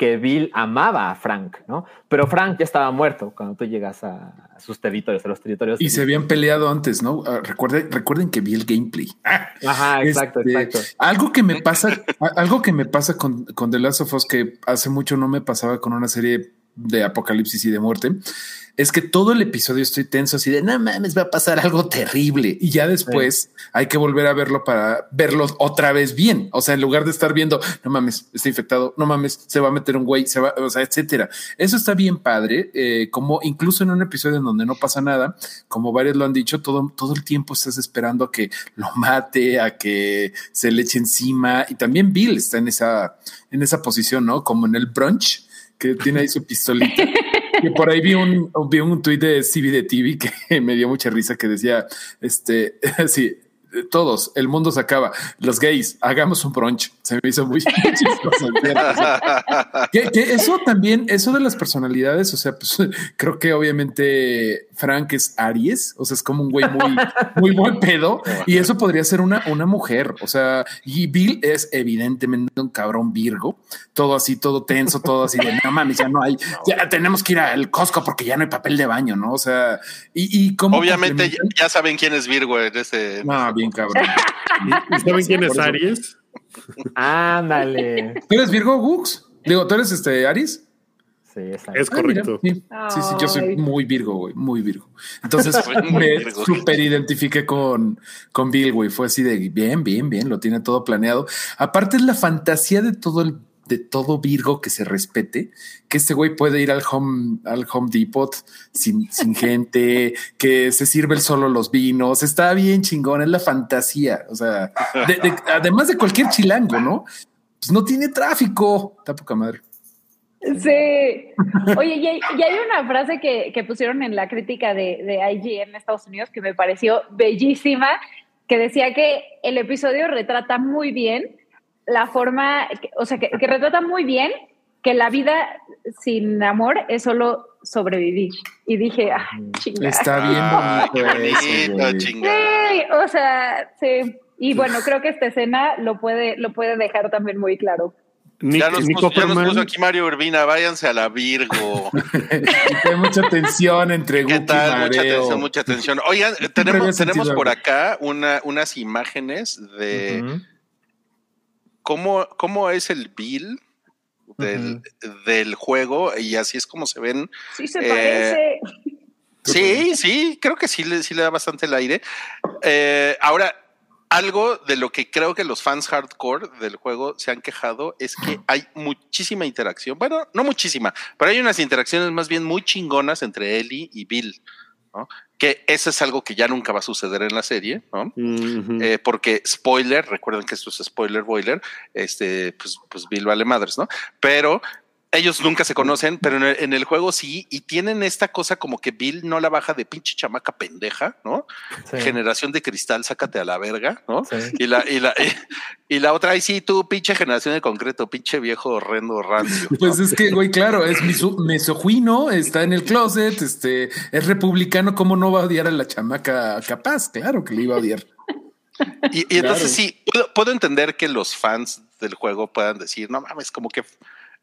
que Bill amaba a Frank, ¿no? Pero Frank ya estaba muerto cuando tú llegas a, sus territorios, a los territorios. Y se habían peleado antes, ¿no? Ah, recuerden, recuerden que vi el gameplay. Ah, Ajá, exacto, este, exacto. Algo que me pasa, algo que me pasa con, con The Last of Us que hace mucho no me pasaba con una serie de apocalipsis y de muerte, es que todo el episodio estoy tenso así de no mames, va a pasar algo terrible. Y ya después hay que volver a verlo para verlo otra vez bien. O sea, en lugar de estar viendo, no mames, está infectado, no mames, se va a meter un güey, se va, o sea, etcétera. Eso está bien padre. eh, como incluso en un episodio en donde no pasa nada, como varios lo han dicho, todo, todo el tiempo estás esperando a que lo mate, a que se le eche encima. Y también Bill está en esa, en esa posición, ¿no? Como en el brunch que tiene ahí su pistolita. que por ahí vi un, vi un tuit de CB de TV que me dio mucha risa que decía, este, sí, todos, el mundo se acaba. Los gays, hagamos un brunch. Se me hizo muy chistoso. que, que eso también, eso de las personalidades, o sea, pues creo que obviamente Frank es Aries, o sea, es como un güey muy, muy buen pedo, y eso podría ser una, una mujer, o sea, y Bill es evidentemente un cabrón Virgo, todo así, todo tenso, todo así de no mames, ya no hay, ya tenemos que ir al Costco porque ya no hay papel de baño, ¿no? O sea, y, y como Obviamente ya, ya saben quién es Virgo en ese. No, bien cabrón. ¿Y saben quién es Aries? Ándale. ¿Tú eres Virgo, Gux? Digo, ¿tú eres este Aries? Sí. Es correcto. Ah, mira, sí. sí, sí, yo soy muy Virgo, güey, muy Virgo. Entonces Muy me súper identifiqué con, con Bill, güey. Fue así de bien, bien, bien, lo tiene todo planeado. Aparte es la fantasía de todo el de todo Virgo que se respete, que este güey puede ir al home, al home Depot sin, sin gente, que se sirve el solo los vinos, está bien chingón, es la fantasía. O sea, de- de- además de cualquier chilango, ¿no? Pues no tiene tráfico. Está poca madre. Sí. Oye, y hay, y hay una frase que, que pusieron en la crítica de, de IG en Estados Unidos que me pareció bellísima, que decía que el episodio retrata muy bien la forma, que- o sea, que, que retrata muy bien que la vida sin amor es solo sobrevivir. Y dije, ah, chingada. Está bien Ah, bonito chingada. Sí, o sea, sí. Y bueno, creo que esta escena lo puede, lo puede dejar también muy claro. Nick, Ya nos, puso, ya nos puso aquí Mario Urbina, váyanse a la Virgo. Hay mucha tensión entre ¿Qué y tal? Mucha Mareo. atención, mucha atención. Oigan, tenemos, tenemos por acá una, unas imágenes de Ujú. Cómo, cómo es el bill del, del juego y así es como se ven. Sí se Eh, parece. Sí, sí, creo que sí le, sí le da bastante el aire. Eh, ahora, algo de lo que creo que los fans hardcore del juego se han quejado es que hay muchísima interacción. Bueno, no muchísima, pero hay unas interacciones más bien muy chingonas entre Ellie y Bill, ¿no? Que eso es algo que ya nunca va a suceder en la serie, ¿no? Eh, porque spoiler, recuerden que esto es spoiler boiler, este, pues, pues Bill vale madres, ¿no? Pero ellos nunca se conocen, pero en el, en el juego sí, y tienen esta cosa como que Bill no la baja de pinche chamaca pendeja, ¿no? Sí. Generación de cristal, sácate a la verga, ¿no? Sí. Y la, y la, y, la otra, ay sí, tú, pinche generación de concreto, pinche viejo horrendo rancio. ¿no? Pues es que, güey, claro, es mesojuino, está en el closet, este, es republicano, ¿cómo no va a odiar a la chamaca capaz? Claro que le iba a odiar. Y, y entonces Claro. sí, puedo, puedo entender que los fans del juego puedan decir, no mames, como que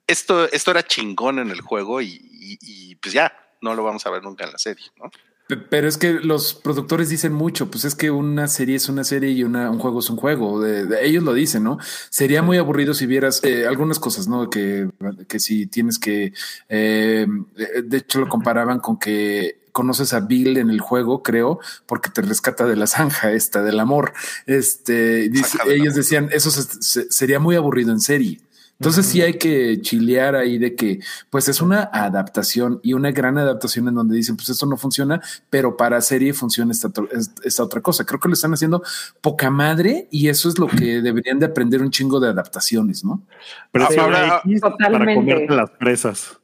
esto, esto era chingón en el juego y, y- y, pues ya, no lo vamos a ver nunca en la serie, ¿no? Pe- Pero es que los productores dicen mucho, pues es que una serie es una serie y una, un juego es un juego. De- de- ellos lo dicen, ¿no? Sería muy aburrido si vieras eh, algunas cosas, ¿no? Que, que si tienes que, eh, de hecho lo comparaban con que conoces a Bill en el juego, creo, porque te rescata de la zanja esta del amor. Este, dice- ellos decían, eso se- se- sería muy aburrido en serie. Entonces sí hay que chilear ahí de que pues es una adaptación y una gran adaptación en donde dicen pues esto no funciona, pero para serie funciona esta, otra cosa. Creo que lo están haciendo poca madre y eso es lo que deberían de aprender un chingo de adaptaciones, ¿no? Presiona Ahora- X para comerte las presas.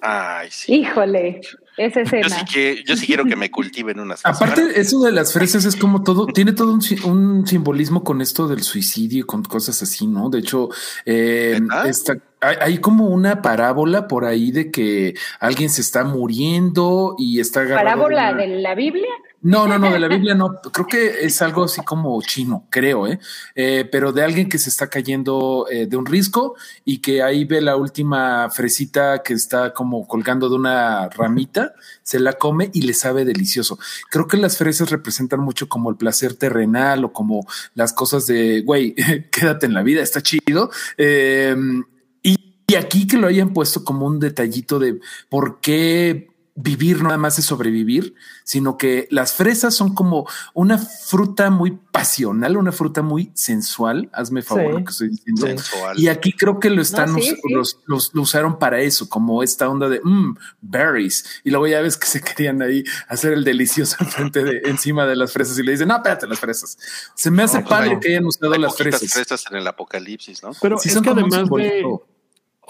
Ay, sí. Híjole, esa Yo sí, escena. que, yo sí quiero que me cultiven unas Aparte, eso de las fresas es como todo, tiene todo un, si- un simbolismo con esto del suicidio y con cosas así, ¿no? De hecho, eh, hay, hay como una parábola por ahí de que alguien se está muriendo y está agarrado ¿Parábola una- de la Biblia? No, no, no, de la Biblia no. Creo que es algo así como chino, creo, ¿eh? Eh, pero de alguien que se está cayendo eh, de un risco y que ahí ve la última fresita que está como colgando de una ramita, se la come y le sabe delicioso. Creo que las fresas representan mucho como el placer terrenal o como las cosas de, güey, quédate en la vida, está chido. Y, Y aquí que lo hayan puesto como un detallito de por qué vivir nada más es sobrevivir, sino que las fresas son como una fruta muy pasional, una fruta muy sensual. Hazme favor Sí. lo que estoy diciendo. Sensual. Y aquí creo que lo están, No, sí, us- sí. Los, los- lo usaron para eso, como esta onda de mm, berries. Y luego ya ves que se querían ahí hacer el delicioso enfrente de encima de las fresas y le dicen, no, espérate, las fresas. Se me hace No, pues padre hay- que hayan usado Hay las fresas. fresas en el apocalipsis, ¿no? Pero Sí, es son que además de.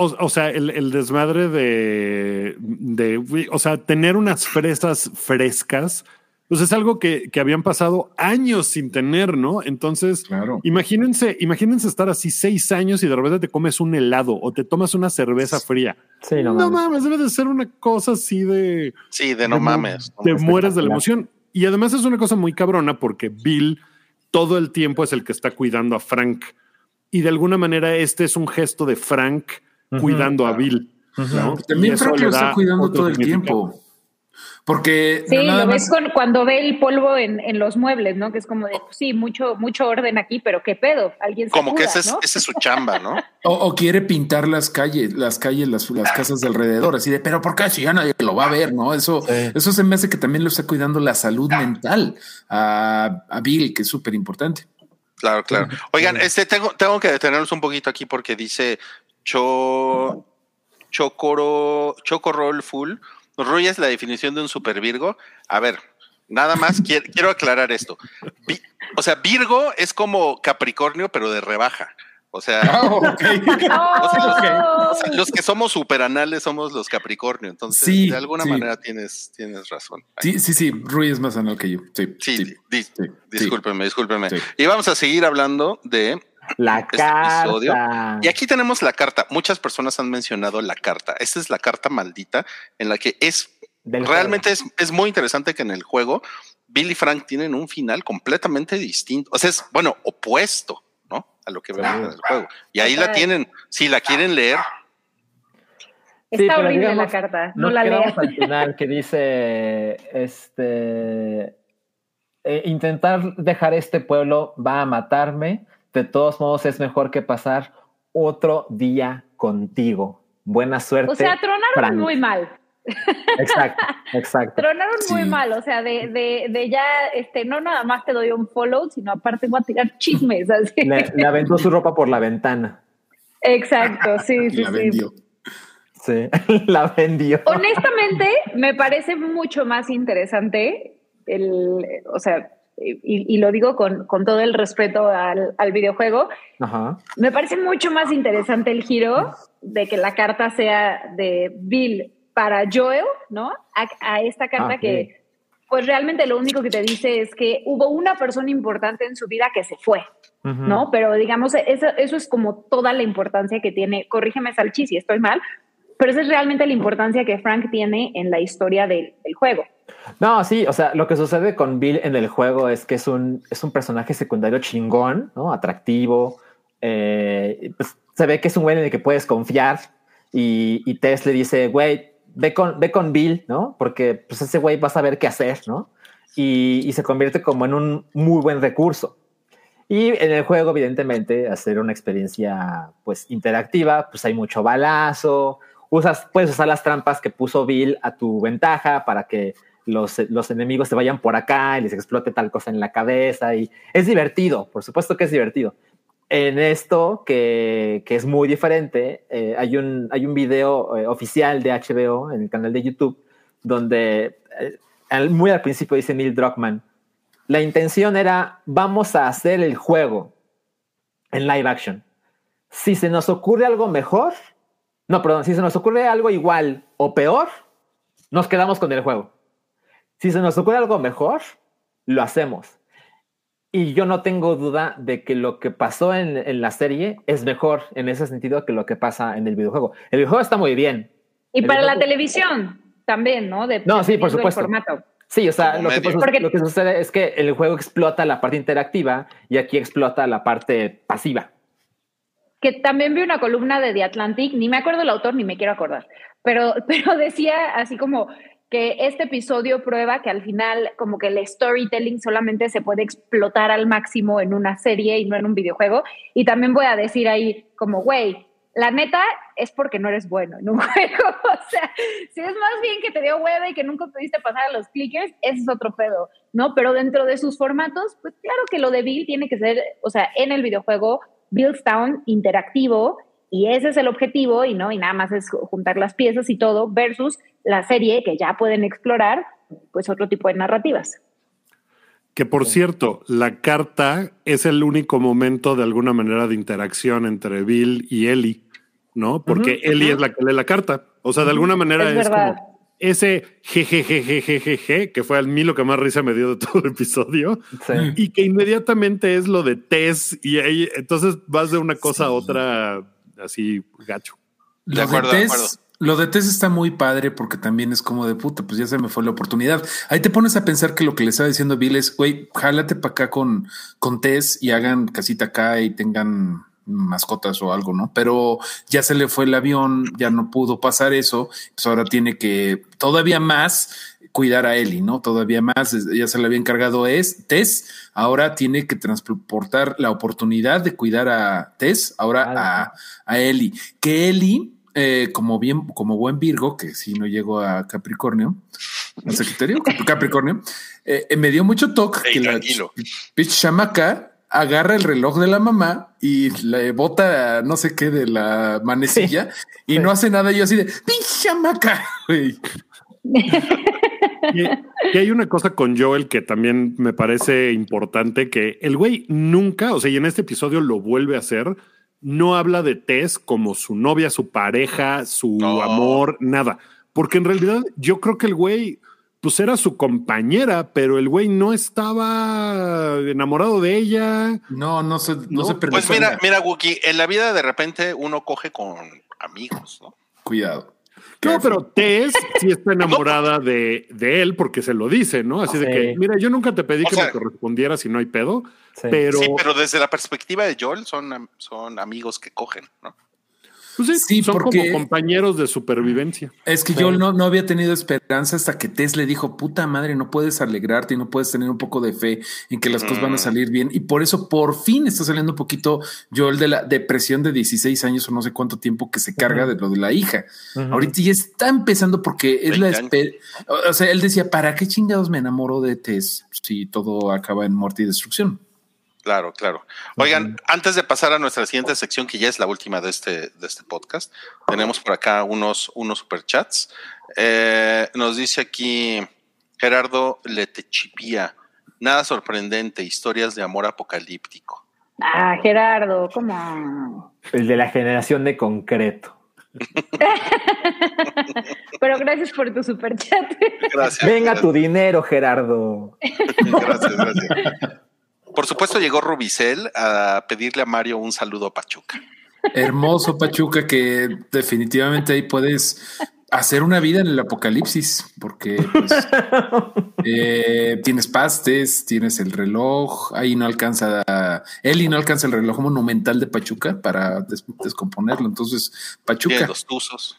O, o sea, el, el desmadre de, de, o sea, tener unas fresas frescas, pues es algo que, que habían pasado años sin tener, ¿no? Entonces, Claro. imagínense, imagínense estar así seis años y de repente te comes un helado o te tomas una cerveza fría. Sí, no, No, mames. mames, debe de ser una cosa así de... Sí, de no de- mames. Te mueres de la emoción. Y además es una cosa muy cabrona porque Bill todo el tiempo es el que está cuidando a Frank. Y de alguna manera este es un gesto de Frank Cuidando a Bill. También Frank le lo está cuidando todo el tiempo. Porque Sí, no nada lo ves más- con, cuando ve el polvo en, en los muebles, ¿no? Que es como de, pues sí, mucho, mucho orden aquí, pero qué pedo, alguien se Como que ese es, ¿no? ese es su chamba, ¿no? o, o quiere pintar las calles, las calles, las, las casas de alrededor, así de, pero ¿por qué si ya nadie lo va a ver? No, eso, Sí. eso se me hace que también lo está cuidando la salud mental a, a Bill, que es súper importante. Claro, claro. Oigan, este tengo, tengo que detenernos un poquito aquí porque dice Cho Chocoro Chocorroll Full. Roy es la definición de un super Virgo. A ver, nada más quiero, quiero aclarar esto. Vi- o sea, Virgo es como Capricornio, pero de rebaja. O sea, ¡Oh! o sea, los, o sea, los que somos superanales somos los Capricornio. Entonces, Sí, de alguna sí. manera tienes, tienes razón. Sí, sí, sí, Rui es más anal que yo. Sí, Sí, sí, di- di- sí, discúlpeme, discúlpeme. Sí. Y vamos a seguir hablando de La este carta. episodio. Y aquí tenemos la carta. Muchas personas han mencionado la carta. Esta es la carta maldita en la que es del realmente es, es muy interesante que en el juego Bill y Frank tienen un final completamente distinto. O sea, es bueno, opuesto, ¿no? A lo que vemos en el juego. Y ahí la tienen. Si la quieren leer, Está horrible digamos, la carta, no Nos la leas. al final que dice este eh, intentar dejar este pueblo va a matarme. De todos modos, es mejor que pasar otro día contigo. Buena suerte. O sea, tronaron Frank. muy mal. Exacto, exacto. Tronaron muy mal, o sea, de, de, de ya, este, no nada más te doy un follow, sino aparte voy a tirar chismes, así. Le, le aventó su ropa por la ventana. Exacto, sí, sí, la sí. vendió. Sí, la vendió. Honestamente, me parece mucho más interesante el, o sea, y, y lo digo con, con todo el respeto al, al videojuego, Ajá. me parece mucho más interesante el giro de que la carta sea de Bill para Joel, ¿no? A, a esta carta Ah, que, pues realmente lo único que te dice es que hubo una persona importante en su vida que se fue, Ujú. ¿no? Pero digamos, eso, eso es como toda la importancia que tiene, corrígeme Salchi si estoy mal, pero esa es realmente la importancia que Frank tiene en la historia del, del juego. No, sí, o sea, lo que sucede con Bill en el juego es que es un, es un personaje secundario chingón, ¿no? Atractivo. eh, pues, se ve que es un güey en el que puedes confiar. Y, y Tess le dice, güey, ve con, ve con Bill, ¿no? Porque pues ese güey va a saber qué hacer, ¿no? Y, y se convierte como en un muy buen recurso. Y en el juego, evidentemente, hacer una experiencia pues interactiva, pues hay mucho balazo, usas, puedes usar las trampas que puso Bill a tu ventaja para que los, los enemigos se vayan por acá y les explote tal cosa en la cabeza. Y es divertido, por supuesto que es divertido. En esto, que, que es muy diferente, eh, hay, un, hay un video eh, oficial de HBO en el canal de YouTube donde eh, muy al principio dice Neil Druckmann, la intención era, vamos a hacer el juego en live action. Si se nos ocurre algo mejor, no, perdón, si se nos ocurre algo igual o peor, nos quedamos con el juego. Si se nos ocurre algo mejor, lo hacemos. Y yo no tengo duda de que lo que pasó en, en la serie es mejor en ese sentido que lo que pasa en el videojuego. El videojuego está muy bien. Y El para la televisión también, ¿no? De- No, sí, por supuesto. formato. Sí, o sea, lo que, pasa- Porque- lo que sucede es que el juego explota la parte interactiva y aquí explota la parte pasiva. Que también vi una columna de The Atlantic, ni me acuerdo el autor ni me quiero acordar, pero, pero decía así como que este episodio prueba que al final como que el storytelling solamente se puede explotar al máximo en una serie y no en un videojuego. Y también voy a decir ahí como, güey, la neta es porque no eres bueno en un juego. O sea, si es más bien que te dio hueva y que nunca pudiste pasar a los clickers, ese es otro pedo, ¿no? Pero dentro de sus formatos, pues claro que lo de Bill tiene que ser, o sea, en el videojuego, Bill's Town interactivo y ese es el objetivo y no, y nada más es juntar las piezas y todo versus la serie que ya pueden explorar, pues otro tipo de narrativas. Que por cierto, la carta es el único momento de alguna manera de interacción entre Bill y Ellie, ¿no? Porque Ellie es la que lee la carta. O sea, de alguna manera es, como ese jejejejejeje, que fue al mí lo que más risa me dio de todo el episodio, y que inmediatamente es lo de Tess, y ahí entonces vas de una cosa a otra así gacho. De acuerdo, de acuerdo. Lo de Tess está muy padre porque también es como de puta, pues ya se me fue la oportunidad. Ahí te pones a pensar que lo que le estaba diciendo Bill es, güey, jálate para acá con, con Tess y hagan casita acá y tengan mascotas o algo, ¿no? Pero ya se le fue el avión, ya no pudo pasar eso, pues ahora tiene que todavía más cuidar a Eli, ¿no? Todavía más, ya se le había encargado es Tess, ahora tiene que transportar la oportunidad de cuidar a Tess, ahora a, a Eli, que Eli eh, como bien, como buen Virgo, que si no llego a Capricornio, al Sagitario, Capricornio, eh, me dio mucho toque que la pitch chamaca agarra el reloj de la mamá y le bota no sé qué de la manecilla y no hace nada. Y yo así de pitch chamaca. y, y, hay una cosa con Joel que también me parece importante que el güey nunca, o sea, y en este episodio lo vuelve a hacer no habla de Tess como su novia, su pareja, su amor, nada. Porque en realidad yo creo que el güey, pues era su compañera, pero el güey no estaba enamorado de ella. No, no se, no, se Pues mira, mira, Wookie, en la vida de repente uno coge con amigos, ¿no? Cuidado. No, pero Tess sí está enamorada de, de, él porque se lo dice, ¿no? Así de que, mira, yo nunca te pedí que me correspondiera si no hay pedo, pero... Sí, pero desde la perspectiva de Joel son, son amigos que cogen, ¿no? Pues sí, son como compañeros de supervivencia. Es que yo no, no había tenido esperanza hasta que Tess le dijo, puta madre, no puedes alegrarte y no puedes tener un poco de fe en que las cosas van a salir bien. Y por eso por fin está saliendo un poquito Joel de la depresión de 16 años o no sé cuánto tiempo que se carga de lo de la hija. Ahorita ya está empezando porque es la espera. O sea, él decía, ¿para qué chingados me enamoro de Tess si todo acaba en muerte y destrucción? Claro, claro. Oigan, antes de pasar a nuestra siguiente sección, que ya es la última de este, de este podcast, tenemos por acá unos, unos superchats. Eh, nos dice aquí Gerardo Letechipía, nada sorprendente, historias de amor apocalíptico. Ah, Gerardo, ¿cómo? El de la generación de concreto. Pero gracias por tu superchat. Gracias. Venga tu dinero, Gerardo. gracias, gracias. Por supuesto, llegó Rubicel a pedirle a Mario un saludo a Pachuca. Hermoso Pachuca, que definitivamente ahí puedes hacer una vida en el apocalipsis, porque pues, eh, tienes pastes, tienes el reloj, ahí no alcanza, Eli no alcanza el reloj monumental de Pachuca para descomponerlo. Entonces, Pachuca. Tiene los tuzos.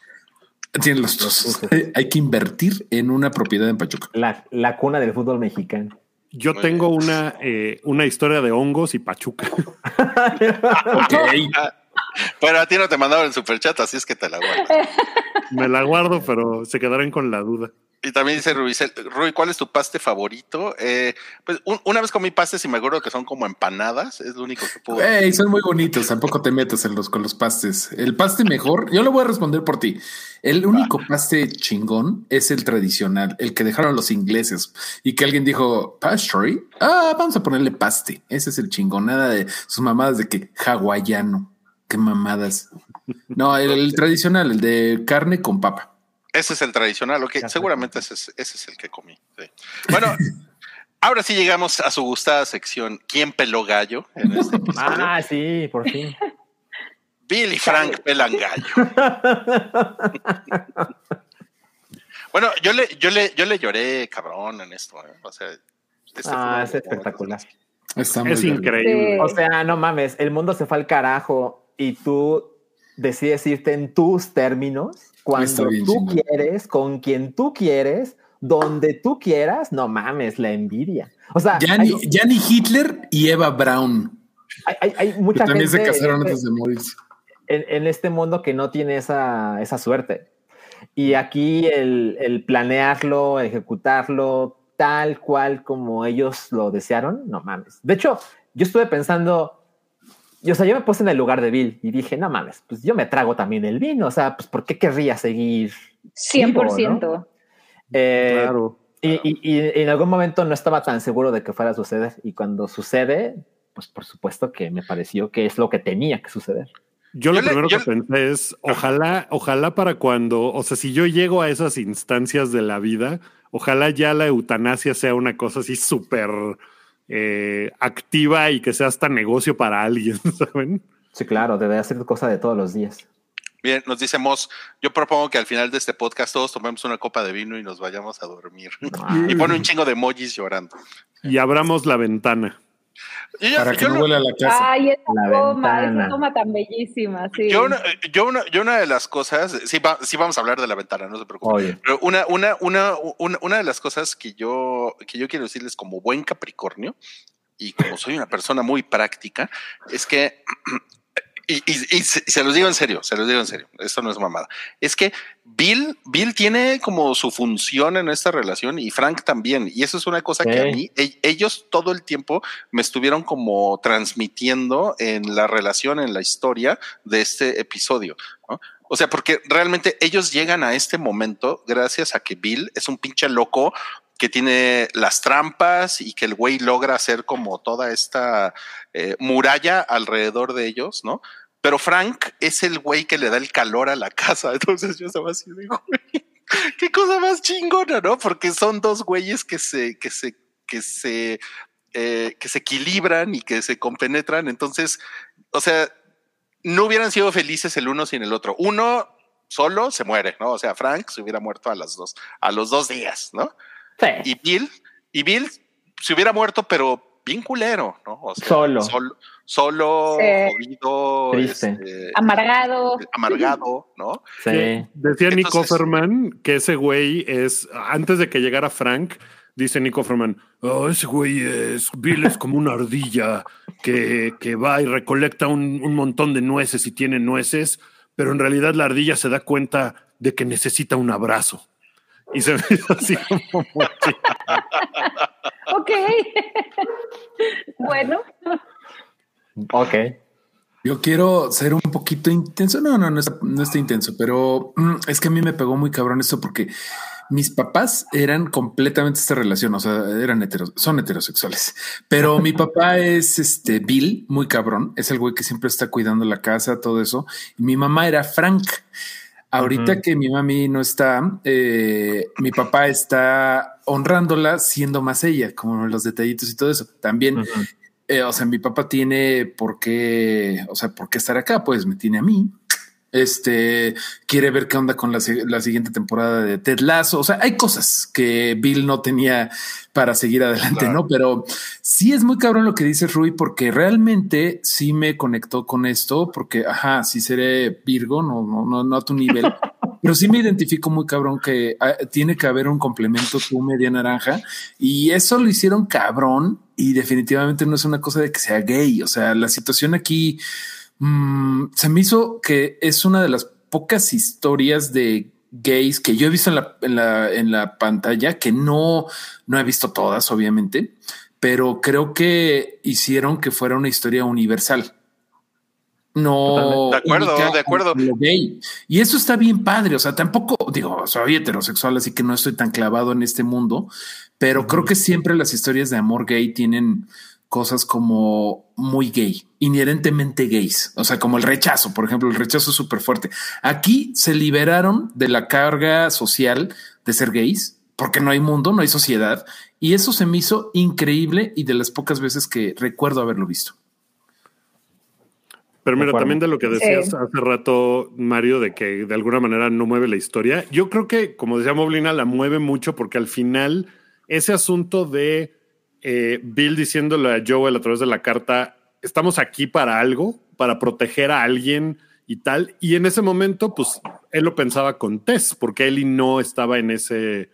Tiene los tuzos. Hay que invertir en una propiedad en Pachuca. La, la cuna del fútbol mexicano. Yo tengo una, eh, una historia de hongos y pachuca. ok. Pero a ti no te mandaron el superchat, así es que te la guardo. Me la guardo, pero se quedarán con la duda. Y también dice Rui, Rui, ¿cuál es tu paste favorito? Eh, pues una vez comí pastes y me acuerdo que son como empanadas, es lo único que puedo. Ey, son muy bonitos, tampoco te metas en los, con los pastes. El paste mejor, yo lo voy a responder por ti. El único paste chingón es el tradicional, el que dejaron los ingleses y que alguien dijo, pastry, ah, vamos a ponerle paste. Ese es el chingón, nada de sus mamadas de que hawaiano, qué mamadas. No, el tradicional, el de carne con papa. Ese es el tradicional, ok. Seguramente ese es, ese es el que comí. Bueno, ahora sí llegamos a su gustada sección. ¿Quién peló gallo? En este ah, sí, por fin. Bill y Frank pelan gallo. bueno, yo le, yo le, yo le lloré cabrón en esto. ¿eh? O sea, este ah, es espectacular. es increíble. O sea, no mames, el mundo se fue al carajo y tú decides irte en tus términos cuando tú quieres, con quien tú quieres, donde tú quieras, no mames, la envidia. O sea, ya ni, Hitler y Eva Braun. Hay, hay, mucha que también se casaron antes de morir. en, en este mundo que no tiene esa, esa suerte. Y aquí el, el planearlo, ejecutarlo tal cual como ellos lo desearon, no mames. De hecho, yo estuve pensando, yo, o sea, yo me puse en el lugar de Bill y dije, no mames, pues yo me trago también el vino, o sea, pues ¿por qué querría seguir? 100%. vivo, ¿no? Eh, Claro. y, y- y en algún momento no estaba tan seguro de que fuera a suceder. Y cuando sucede, pues por supuesto que me pareció que es lo que tenía que suceder. Yo, Yo lo le- primero yo- que pensé es, ojalá, ojalá para cuando, o sea, si yo llego a esas instancias de la vida, ojalá ya la eutanasia sea una cosa así súper eh, activa y que sea hasta negocio para alguien, ¿saben? Sí, claro, debe ser cosa de todos los días. Bien, nos dice Moss, yo propongo que al final de este podcast todos tomemos una copa de vino y nos vayamos a dormir. y pone un chingo de emojis llorando. Y abramos la ventana. Yo, Para que yo no huela a la casa. Ay, esa La toma, ventana. esa toma tan bellísima, sí. yo una, yo, una, yo una de las cosas, sí, va- sí vamos a hablar de la ventana, no se preocupen. Oye, Pero una, una, una, una, una de las cosas que yo, que yo quiero decirles como buen Capricornio, y como soy una persona muy práctica, es que, y, y- y se, los digo en serio, se los digo en serio, esto no es mamada, es que Bill, Bill tiene como su función en esta relación y Frank también, y eso es una cosa que a mí, e- ellos todo el tiempo me estuvieron como transmitiendo en la relación, en la historia de este episodio. ¿no? O sea, porque realmente ellos llegan a este momento gracias a que Bill es un pinche loco que tiene las trampas y que el güey logra hacer como toda esta eh, muralla alrededor de ellos, ¿no? Pero Frank es el güey que le da el calor a la casa. Entonces yo estaba así de, güey, qué cosa más chingona, ¿no? Porque son dos güeyes que se, que se, que se, eh, que se equilibran y que se compenetran. Entonces, o sea, no hubieran sido felices el uno sin el otro. Uno solo se muere, ¿no? O sea, Frank se hubiera muerto a las dos, a los dos días, ¿no? Sí, Y Bill, y Bill se hubiera muerto, pero bien culero, ¿no? O sea, Solo. Solo, solo Sí. jodido, Triste. este, Amargado. amargado, ¿no? sí. Decía Nick Entonces- Offerman que ese güey es, antes de que llegara Frank, dice Nick Offerman, "Oh, ese güey es, Bill es como una ardilla que, que va y recolecta un, un montón de nueces y tiene nueces, pero en realidad la ardilla se da cuenta de que necesita un abrazo. Y se me hizo así como muy. Ok. bueno, Ok. Yo quiero ser un poquito intenso. No, no, no está, no está intenso, pero mm, es que a mí me pegó muy cabrón esto porque mis papás eran completamente esta relación, o sea, eran heteros, son heterosexuales, pero mi papá es este Bill, muy cabrón, es el güey que siempre está cuidando la casa, todo eso. Y mi mamá era Frank. Ahorita que mi mami no está, eh, mi papá está honrándola siendo más ella, como los detallitos y todo eso. También eh, o sea, mi papá tiene por qué, o sea, por qué estar acá, pues me tiene a mí. Este quiere ver qué onda con la, la siguiente temporada de Ted Lasso. O sea, hay cosas que Bill no tenía para seguir adelante, Claro. no? Pero sí es muy cabrón lo que dice Rui, porque realmente sí me conectó con esto, porque ajá, sí seré Virgo, no, no, no, no a tu nivel, pero sí me identifico muy cabrón que ah, tiene que haber un complemento tú media naranja y eso lo hicieron cabrón y definitivamente no es una cosa de que sea gay. O sea, la situación aquí mm, se me hizo que es una de las pocas historias de gays que yo he visto en la, en la, en la pantalla, que no, no he visto todas, obviamente, pero creo que hicieron que fuera una historia universal. No. De acuerdo, de acuerdo. gay. Y eso está bien padre. O sea, tampoco digo, soy heterosexual, así que no estoy tan clavado en este mundo, pero creo que siempre las historias de amor gay tienen cosas como muy gay, inherentemente gays. O sea, como el rechazo, por ejemplo, el rechazo es súper fuerte. Aquí se liberaron de la carga social de ser gays porque no hay mundo, no hay sociedad. Y eso se me hizo increíble y de las pocas veces que recuerdo haberlo visto. Pero mira, también de lo que decías Sí. hace rato, Mario, de que de alguna manera no mueve la historia. Yo creo que, como decía Moblina, la mueve mucho porque al final ese asunto de eh, Bill diciéndole a Joel a través de la carta, estamos aquí para algo, para proteger a alguien y tal. Y en ese momento, pues él lo pensaba con Tess, porque Ellie no estaba en ese,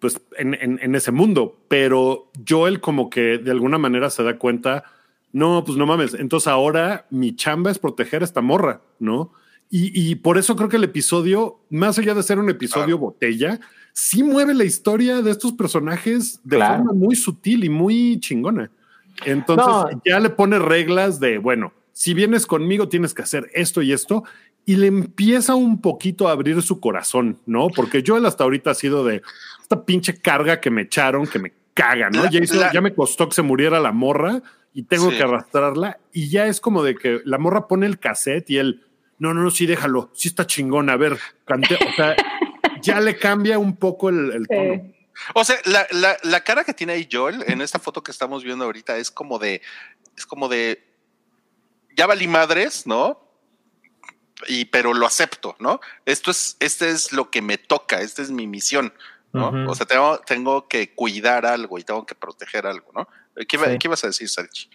pues en, en- en ese mundo. Pero Joel como que de alguna manera se da cuenta no, pues no mames. Entonces ahora mi chamba es proteger a esta morra, ¿no? Y, y por eso creo que el episodio, más allá de ser un episodio botella, sí mueve la historia de estos personajes de Claro. forma muy sutil y muy chingona. Entonces No. ya le pone reglas de, bueno, si vienes conmigo tienes que hacer esto y esto, y le empieza un poquito a abrir su corazón, ¿no? Porque yo hasta ahorita ha sido de esta pinche carga que me echaron, que me caga, ¿no? La- ya, hizo- la- ya me costó que se muriera la morra y tengo Sí. que arrastrarla, y ya es como de que la morra pone el cassette y él, no, no, no, sí, déjalo, sí está chingón, a ver, cante, o sea, ya le cambia un poco el, el tono. Sí. O sea, la, la, la cara que tiene ahí Joel en esta foto que estamos viendo ahorita es como de, es como de, ya valí madres, ¿no? Y pero lo acepto, ¿no? Esto es, este es lo que me toca, esta es mi misión, ¿no? O sea, tengo, tengo que cuidar algo y tengo que proteger algo, ¿no? ¿Qué, Sí. ¿qué ibas a decir, Salchi?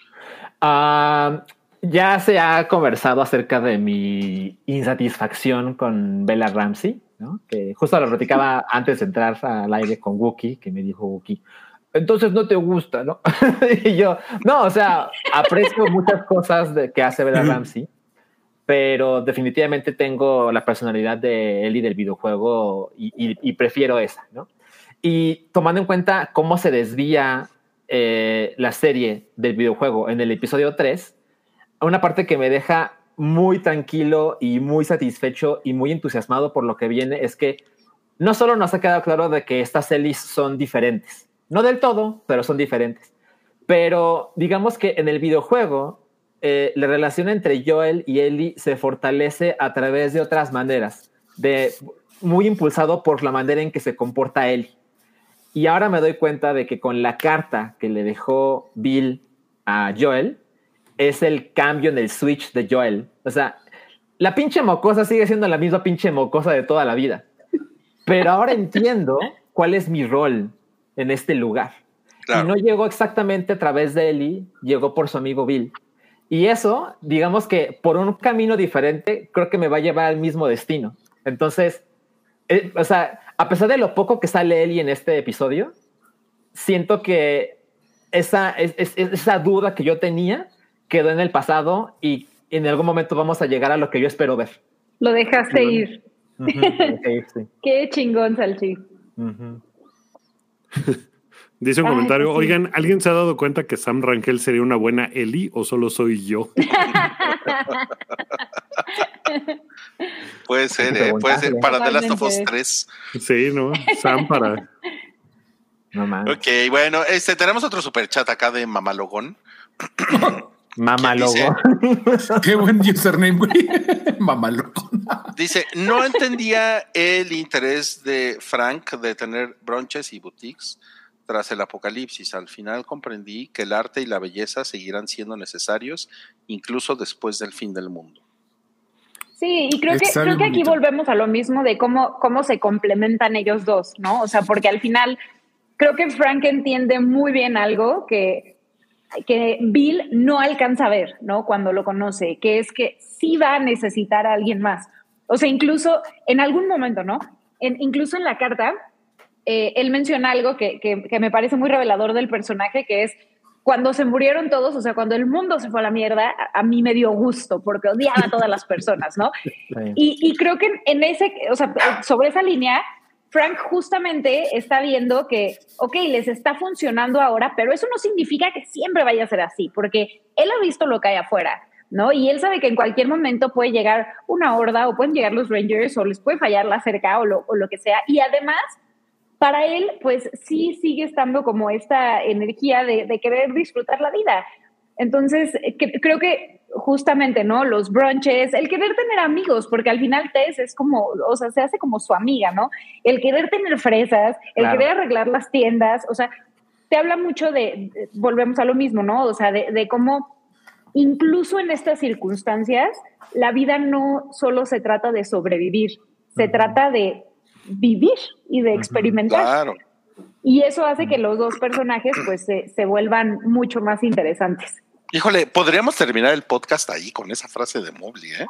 Ah, ya se ha conversado acerca de mi insatisfacción con Bella Ramsey, ¿no? que justo lo platicaba antes de entrar al aire con Wookie, que me dijo Wookie, entonces no te gusta, ¿no? y yo, no, o sea, aprecio muchas cosas de, que hace Bella Ramsey, pero definitivamente tengo la personalidad de Ellie del videojuego y, y- y prefiero esa, ¿no? Y tomando en cuenta cómo se desvía eh, la serie del videojuego en el episodio 3, una parte que me deja muy tranquilo y muy satisfecho y muy entusiasmado por lo que viene es que no solo nos ha quedado claro de que estas Ellis son diferentes, no del todo, pero son diferentes. Pero digamos que en el videojuego eh, la relación entre Joel y Ellie se fortalece a través de otras maneras, de, muy impulsado por la manera en que se comporta Ellie. Y ahora me doy cuenta de que con la carta que le dejó Bill a Joel, es el cambio en el switch de Joel. O sea, la pinche mocosa sigue siendo la misma pinche mocosa de toda la vida. Pero ahora entiendo cuál es mi rol en este lugar. Claro. Y no llegó exactamente a través de Ellie, llegó por su amigo Bill. Y eso, digamos que por un camino diferente, creo que me va a llevar al mismo destino. Entonces, eh, o sea, a pesar de lo poco que sale Ellie en este episodio, siento que esa, es- es- es- esa duda que yo tenía quedó en el pasado y en algún momento vamos a llegar a lo que yo espero ver. Lo dejaste ir. Sí. Qué chingón, Salchi. Dice un Ay, comentario, sí. oigan, ¿alguien se ha dado cuenta que Sam Rangel sería una buena Ellie o solo soy yo? Puede ser, ¿eh? Puede ser para The Last of Us Totalmente. 3. Sí, ¿no? Sam para... No. Ok, bueno, este, tenemos otro super chat acá de Mamalogón. Mamá ¿Qué dice? logo. Qué buen username, güey. Mamalón. Dice, no entendía el interés de Frank de tener bronches y boutiques tras el apocalipsis. Al final comprendí que el arte y la belleza seguirán siendo necesarios incluso después del fin del mundo. Sí, y creo que, Está creo que aquí bonito. volvemos a lo mismo de cómo, cómo se complementan ellos dos, ¿no? O sea, porque al final creo que Frank entiende muy bien algo que, que Bill no alcanza a ver, ¿no? Cuando lo conoce, que es que sí va a necesitar a alguien más. O sea, incluso en algún momento, ¿no? En, incluso en la carta, eh, él menciona algo que, que- que me parece muy revelador del personaje, que es cuando se murieron todos, o sea, cuando el mundo se fue a la mierda, a, mí me dio gusto porque odiaba a todas las personas, ¿no? Y, y creo que en ese, o sea, sobre esa línea, Frank justamente está viendo que, ok, les está funcionando ahora, pero eso no significa que siempre vaya a ser así, porque él ha visto lo que hay afuera, ¿no? Y él sabe que en cualquier momento puede llegar una horda o pueden llegar los Rangers o les puede fallar la cerca o lo, o lo que sea. Y además, para él, pues sí sigue estando como esta energía de, querer disfrutar la vida. Entonces, creo que justamente, ¿no? Los brunches, el querer tener amigos, porque al final Tess es como, o sea, se hace como su amiga, ¿no? El querer tener fresas, el Claro. querer arreglar las tiendas, o sea, te habla mucho de, de- volvemos a lo mismo, ¿no? O sea, de, de cómo incluso en estas circunstancias, la vida no solo se trata de sobrevivir, se trata de vivir y de experimentar. Claro. Y eso hace que los dos personajes pues se, se vuelvan mucho más interesantes. Híjole, podríamos terminar el podcast ahí con esa frase de Mobley, ¿eh?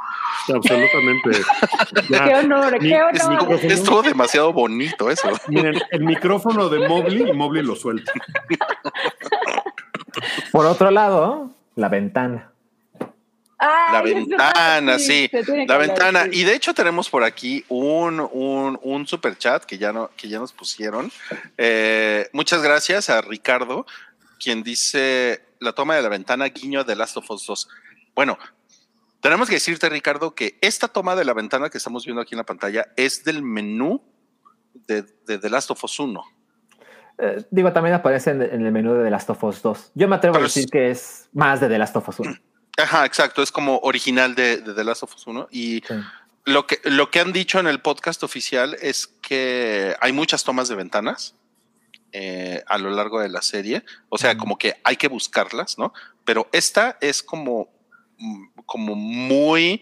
Absolutamente. Ya. ¡Qué honor, Mi- qué Es- honor! estuvo demasiado bonito eso. Miren, el micrófono de Mobley y Mobley lo suelta. Por otro lado, La ventana. La Ay, ventana, sí. La hablar, ventana. sí. Y de hecho tenemos por aquí un, un, un super chat que ya, no, que ya nos pusieron. Eh, muchas gracias a Ricardo, quien dice la toma de la ventana guiño de Last of Us 2. Bueno, tenemos que decirte, Ricardo, que esta toma de la ventana que estamos viendo aquí en la pantalla es del menú de, de The Last of Us 1. Eh, digo, también aparece en, en el menú de The Last of Us 2. Yo me atrevo Pero a decir es- que es más de The Last of Us 1. Ajá, exacto, es como original de, de The Last of Us 1 y Sí. Lo que, lo que han dicho en el podcast oficial es que hay muchas tomas de ventanas eh, a lo largo de la serie. O sea, como que hay que buscarlas, ¿no? Pero esta es como, mm, como muy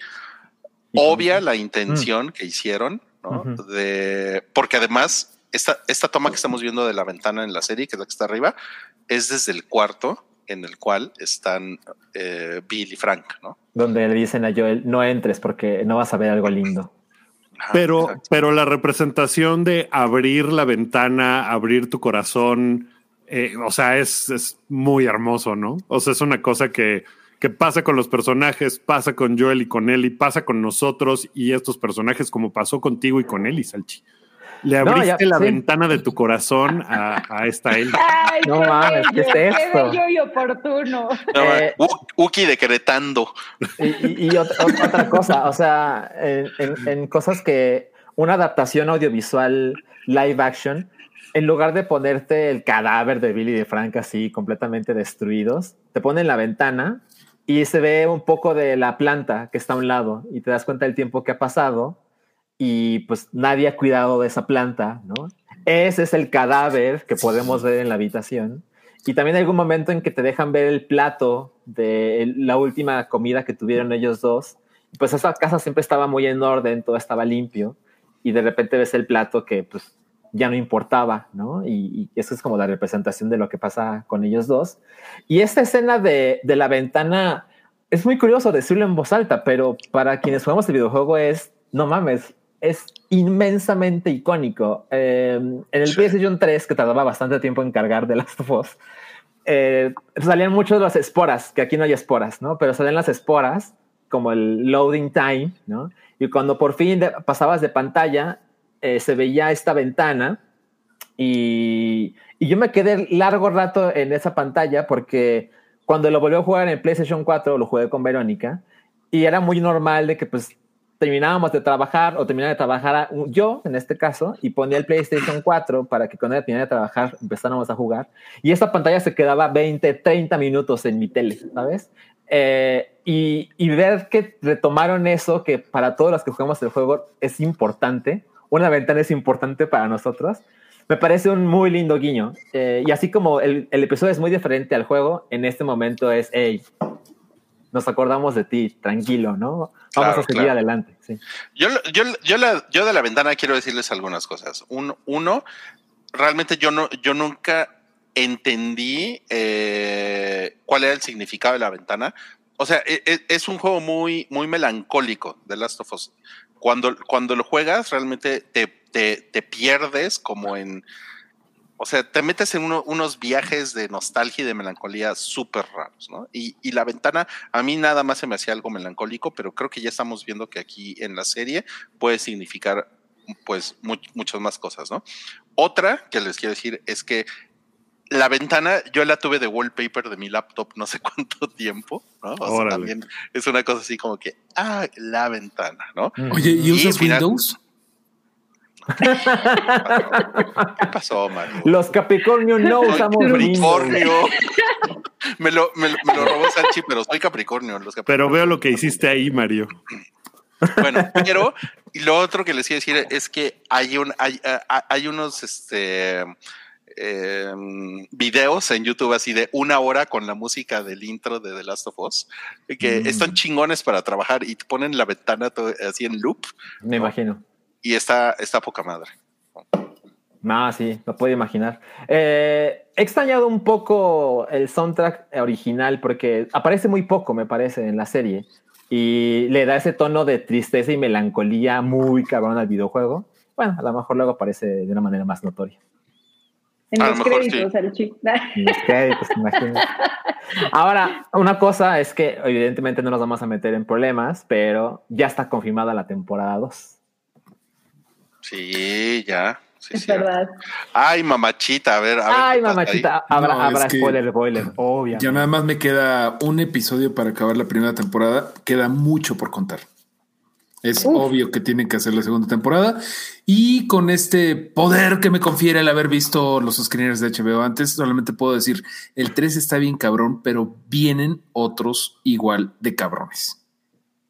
obvia la intención que hicieron, ¿no? De, porque además, esta, esta toma que estamos viendo de la ventana en la serie, que es la que está arriba, es desde el cuarto en el cual están eh, Bill y Frank, ¿no? Donde le dicen a Joel, no entres porque no vas a ver algo lindo. Ajá, Pero, exacto. pero la representación de abrir la ventana, abrir tu corazón, eh, o sea, es, es muy hermoso, ¿no? O sea, es una cosa que, que pasa con los personajes, pasa con Joel y con Ellie, pasa con nosotros y estos personajes, como pasó contigo y con Ellie, Salchi. Le No, abriste ya- la sí. ventana de tu corazón a, a esta Ellie. Ay, No mames, ¿qué es qué esto? bello y oportuno. No, Eh, Uki decretando. Y, y- y ot- ot- otra cosa, o sea, en, en- en cosas que una adaptación audiovisual live action, en lugar de ponerte el cadáver de Billy y de Frank así completamente destruidos, te ponen la ventana y se ve un poco de la planta que está a un lado y te das cuenta del tiempo que ha pasado y pues nadie ha cuidado de esa planta, ¿no? Ese es el cadáver que podemos ver en la habitación. Y también hay algún momento en que te dejan ver el plato de la última comida que tuvieron ellos dos. Pues esa casa siempre estaba muy en orden, todo estaba limpio. Y de repente ves el plato que pues ya no importaba, ¿no? Y, y eso es como la representación de lo que pasa con ellos dos. Y esta escena de, de la ventana es muy curioso decirlo en voz alta, pero para quienes jugamos el videojuego es, no mames, es inmensamente icónico. Eh, en el Sí. PlayStation 3, que tardaba bastante tiempo en cargar de Last of Us, eh, salían muchas de las esporas, que aquí no hay esporas, ¿no? Pero salían las esporas, como el loading time, ¿no? Y cuando por fin de- pasabas de pantalla, eh, se veía esta ventana y, y yo me quedé largo rato en esa pantalla porque cuando lo volvió a jugar en el PlayStation 4, lo jugué con Verónica y era muy normal de que pues terminábamos de trabajar o terminaba de trabajar yo, en este caso, y ponía el PlayStation 4 para que cuando terminara de trabajar empezáramos a jugar. Y esta pantalla se quedaba 20, 30 minutos en mi tele, ¿sabes? Eh, y, y ver que retomaron eso, que para todos los que jugamos el juego es importante, una ventana es importante para nosotros, me parece un muy lindo guiño. Eh, y así como el, el episodio es muy diferente al juego, en este momento es, hey, nos acordamos de ti, tranquilo, ¿no? Vamos Claro, a seguir claro. adelante. Sí. Yo, yo, yo, la, yo de la ventana quiero decirles algunas cosas. Un- uno, realmente yo no, yo nunca entendí eh, cuál era el significado de la ventana. O sea, e- e- es, un juego muy, muy melancólico de Last of Us. Cuando, cuando lo juegas, realmente te, te, te pierdes como en. O sea, te metes en uno- unos viajes de nostalgia y de melancolía súper raros, ¿no? Y, y la ventana, a mí nada más se me hacía algo melancólico, pero creo que ya estamos viendo que aquí en la serie puede significar, pues, mu- muchas más cosas, ¿no? Otra que les quiero decir es que la ventana, yo la tuve de wallpaper de mi laptop no sé cuánto tiempo, ¿no? O sea, también es una cosa así como que, ah, la ventana, ¿no? Oye, ¿y Y usas final- Windows? ¿Qué pasó, Mario? Los Capricornio no Soy usamos. Capricornio. me, lo, me, lo- me lo robó Sanchi, pero soy Capricornio. Los Pero Capricornios. veo lo que hiciste ahí, Mario. Bueno, pero y lo otro que les quiero decir es que hay un hay, ah, hay unos este eh, videos en YouTube así de una hora con la música del intro de The Last of Us que Mm. están chingones para trabajar y te ponen la ventana todo así en loop Me imagino. Y está está poca madre. No, sí, lo puedo imaginar. Eh, he extrañado un poco el soundtrack original porque aparece muy poco, me parece, en la serie. Y le da ese tono de tristeza y melancolía muy cabrón al videojuego. Bueno, a lo mejor luego aparece de una manera más notoria. En A lo los mejor créditos, sí. el chip. Los créditos, imagínate. Ahora, una cosa es que evidentemente no nos vamos a meter en problemas, pero ya está confirmada la temporada 2. Sí, ya. Sí, Es verdad. Ay, mamachita, a ver. A ver Ay, mamachita, habrá, No, habrá es que- spoiler, boiler, obviamente. Ya nada más me queda un episodio para acabar la primera temporada. Queda mucho por contar. Es Uf. obvio que tienen que hacer la segunda temporada. Y con este poder que me confiere el haber visto los screeners de HBO antes, solamente puedo decir, el 3 está bien cabrón, pero vienen otros igual de cabrones.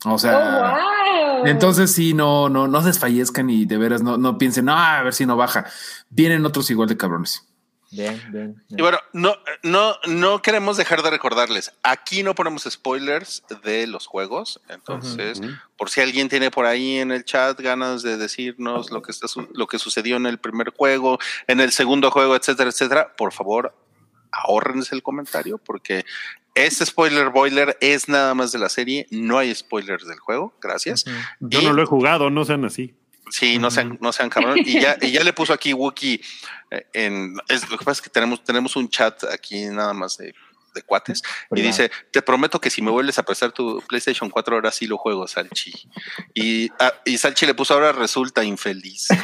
O sea, ¡Oh, wow! Entonces sí, no, no, no desfallezcan y de veras no, no piensen, "No, a ver si no baja. Vienen otros igual de cabrones. Bien, bien. bien. Y bueno, no, no, no queremos dejar de recordarles. Aquí no ponemos spoilers de los juegos. Entonces, por si alguien tiene por ahí en el chat ganas de decirnos lo que está su- lo que sucedió en el primer juego, en el segundo juego, etcétera, etcétera, por favor, ahórrense el comentario, porque este spoiler boiler es nada más de la serie, no hay spoilers del juego. Gracias. Yo Y- no lo he jugado, no sean así. Sí, no sean, no sean cabrón. Y ya, y ya le puso aquí Wookie eh, en es, lo que pasa es que tenemos, tenemos un chat aquí nada más de, de cuates y dice, te prometo que si me vuelves a prestar tu PlayStation 4 ahora sí lo juego, Salchi. Y, ah, y Salchi le puso ahora resulta infeliz.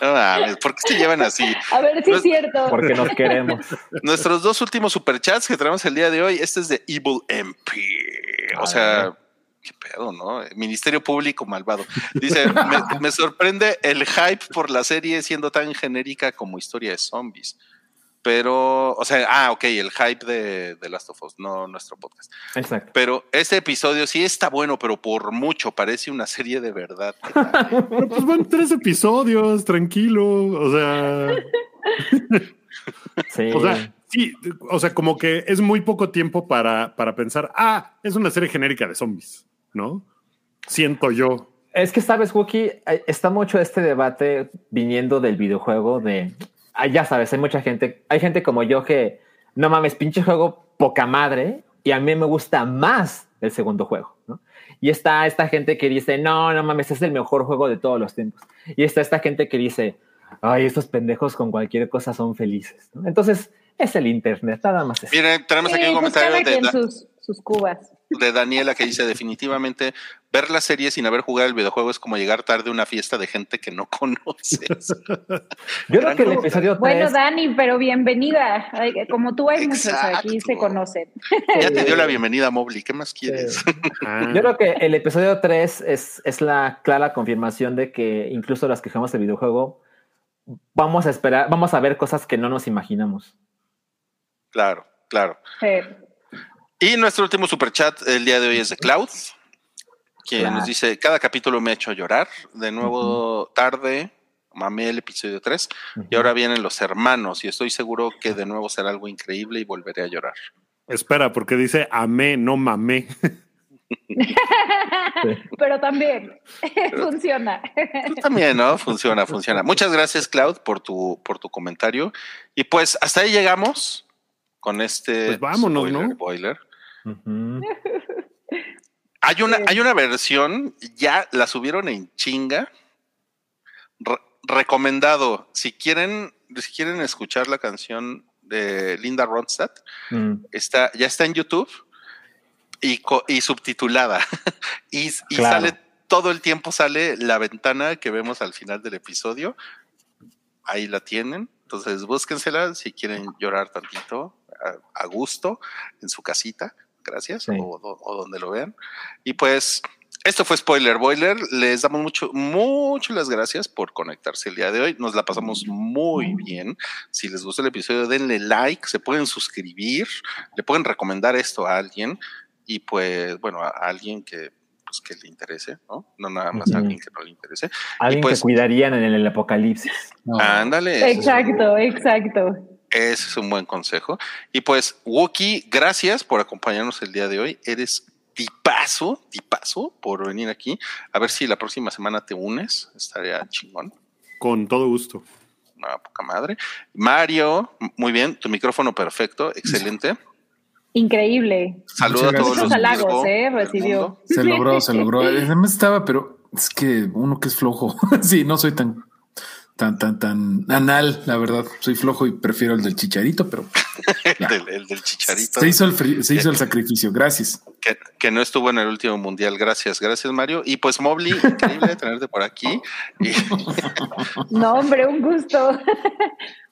No mames, ¿por qué se llevan así? A ver si No es cierto. Porque nos queremos. Nuestros dos últimos superchats que tenemos el día de hoy, este es de Evil MP. O sea, ver. qué pedo, ¿no? Ministerio Público malvado. Dice, me, me sorprende el hype por la serie siendo tan genérica como historia de zombies. Pero, o sea, ah, ok, el hype de, de Last of Us, no nuestro podcast. Exacto. Pero este episodio sí está bueno, pero por mucho parece una serie de verdad. Pero pues van tres episodios, tranquilo. O sea, Sí. o sea, sí, o sea, como que es muy poco tiempo para, para pensar, ah, es una serie genérica de zombies, ¿no? Siento yo. Es que sabes, Wookie, eh, está mucho este debate viniendo del videojuego de, ya sabes, hay mucha gente, hay gente como yo que, no mames, pinche juego poca madre y a mí me gusta más el segundo juego, ¿no? Y está esta gente que dice, no, no mames, es el mejor juego de todos los tiempos. Y está esta gente que dice, ay, estos pendejos con cualquier cosa son felices. ¿no? Entonces, es el internet, nada más eso. Miren, tenemos aquí Sí, un pues comentario de, sus cubas. De Daniela que dice definitivamente ver la serie sin haber jugado el videojuego es como llegar tarde a una fiesta de gente que no conoces. Yo creo que el episodio 3... Bueno, Dani, pero bienvenida. Como tú hay muchos aquí, Exacto. se conocen. ya te dio la bienvenida, Mobley. ¿Qué más quieres? Yo creo que el episodio 3 es, es la clara confirmación de que incluso las que jugamos el videojuego vamos a esperar, vamos a ver cosas que no nos imaginamos. claro, claro. Sí. Y nuestro último superchat el día de hoy es de Cloud, quien Claro. nos dice, cada capítulo me ha hecho llorar. De nuevo, tarde, mamé el episodio 3 y ahora vienen los hermanos y estoy seguro que de nuevo será algo increíble y volveré a llorar. espera, porque dice amé, no mamé. Pero también funciona. También, ¿no? Funciona, funciona. Muchas gracias, Cloud, por tu, por tu comentario. Y pues hasta ahí llegamos con este Pues vámonos, spoiler ¿no? boiler. Hay una, hay una versión, ya la subieron en chinga. Re- recomendado, si quieren, si quieren escuchar la canción de Linda Ronstadt, Mm, está, ya está en YouTube y, co- y subtitulada. y y Claro. sale todo el tiempo, sale la ventana que vemos al final del episodio. Ahí la tienen. Entonces búsquensela si quieren llorar tantito a, a gusto en su casita. Gracias. Sí. O, o- o donde lo vean. Y pues esto fue Spoiler Boiler. Les damos mucho, mucho las gracias por conectarse el día de hoy. Nos la pasamos muy bien. Si les gustó el episodio, denle like, se pueden suscribir, le pueden recomendar esto a alguien y pues, bueno, a alguien que, pues, que le interese, ¿no? No nada más a alguien que no le interese. Alguien pues- que cuidarían en el apocalipsis. No. Ándale. Exacto, exacto. Ese es un buen consejo. Y pues, Wookie, gracias por acompañarnos el día de hoy. Eres tipazo, tipazo por venir aquí. A ver si la próxima semana te unes. Estaría chingón. Con todo gusto. Una poca madre. Mario, muy bien. Tu micrófono perfecto. Excelente. Increíble. Saluda a todos los halagos, ¿eh? Recibió. Se logró, se logró. Además estaba, pero es que uno que es flojo. sí, no soy tan, tan, tan, tan anal, la verdad. Soy flojo y prefiero el del chicharito, pero el, del, el del chicharito. se hizo el, se hizo el sacrificio. Gracias. que, que no estuvo en el último mundial. Gracias, gracias, Mario. Y pues, Mobley, increíble tenerte por aquí. No, hombre, un gusto.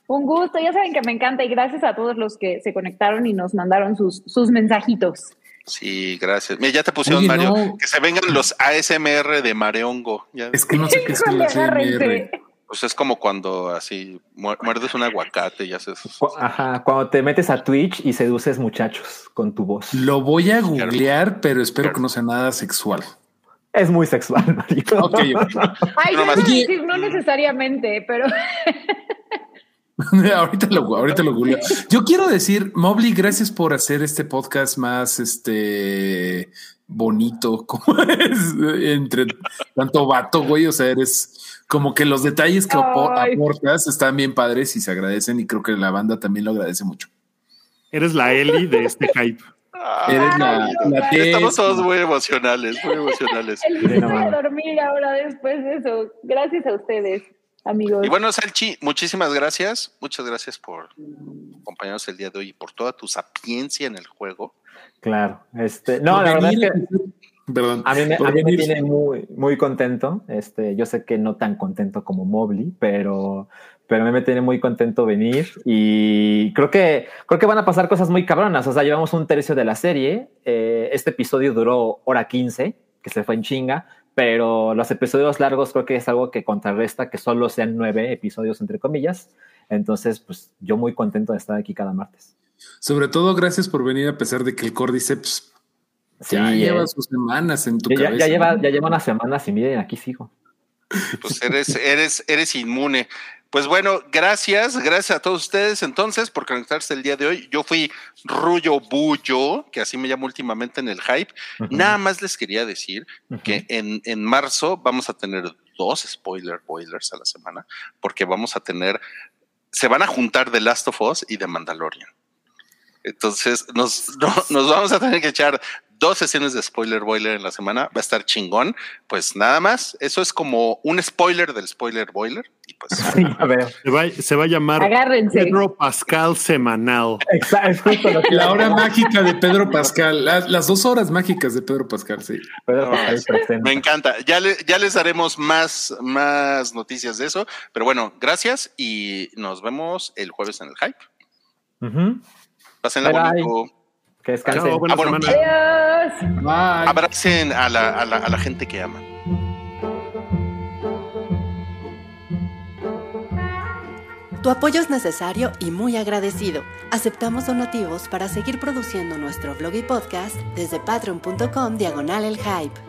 un gusto. Ya saben que me encanta y gracias a todos los que se conectaron y nos mandaron sus, sus mensajitos. sí, gracias. Mira, ya te pusieron, Oye, Mario, no. que se vengan los ASMR de Mareongo. Ya, Es que no sé qué es el ASMR. Pues es como cuando así mu- muerdes un aguacate y haces. Ajá, cuando te metes a Twitch y seduces muchachos con tu voz. Lo voy a googlear, pero espero que no sea nada sexual. Es muy sexual, Mario. Ok, ok. Ay, No decir no necesariamente, pero ahorita lo, ahorita lo googleo. Yo quiero decir, Mobley, gracias por hacer este podcast más este bonito, como es entre tanto vato, güey. O sea, eres como que los detalles que Ay. aportas están bien padres y se agradecen, y creo que la banda también lo agradece mucho. Eres la Eli de este hype. Eres la, la Estamos todos muy emocionales, muy emocionales. el de dormir ahora después de eso. Gracias a ustedes, amigos. Y bueno, Salchi, muchísimas gracias. Muchas gracias por acompañarnos el día de hoy y por toda tu sapiencia en el juego. Claro, este, no, la verdad es que Perdón. a mí me, a mí me venir. tiene muy, muy contento. Este, yo sé que no tan contento como Mobley, pero, pero a mí me tiene muy contento venir y creo que, creo que van a pasar cosas muy cabronas. O sea, llevamos un tercio de la serie. Eh, este episodio duró hora 15, que se fue en chinga, pero los episodios largos creo que es algo que contrarresta que solo sean nueve episodios, entre comillas. Entonces, pues yo muy contento de estar aquí cada martes. Sobre todo, gracias por venir a pesar de que el Cordyceps ya Sí, lleva eh. sus semanas en tu Ya, ya- cabeza. ya lleva, ¿no? ya lleva unas semanas y miren, aquí sigo. Pues eres, eres, eres inmune. Pues bueno, gracias, gracias a todos ustedes entonces por conectarse el día de hoy. Yo fui Rullo Bullo, que así me llamo últimamente en el hype. Nada más les quería decir que en, en marzo vamos a tener dos spoiler boilers a la semana, porque vamos a tener, se van a juntar The Last of Us y The Mandalorian. Entonces nos, no- nos vamos a tener que echar dos sesiones de spoiler boiler en la semana. Va a estar chingón. Pues nada más, eso es como un spoiler del spoiler boiler. Y pues Sí, a ver. Se va, se va a llamar Agárrense. Pedro Pascal Semanal. Exacto, es justo lo que La hora mágica de Pedro Pascal, las, las dos horas mágicas de Pedro Pascal, sí. Pedro No, Pascal me encanta. Ya, le- ya les daremos más, más noticias de eso. Pero bueno, gracias y nos vemos el jueves en el hype. Ujú. Pásenla Bye, bye. Que descansen. Chao, buena Ah, bueno. Adiós. Bye. Abracen a la, a la, a la gente que aman. Tu apoyo es necesario y muy agradecido. Aceptamos donativos para seguir produciendo nuestro blog y podcast desde patreon.com diagonal el hype.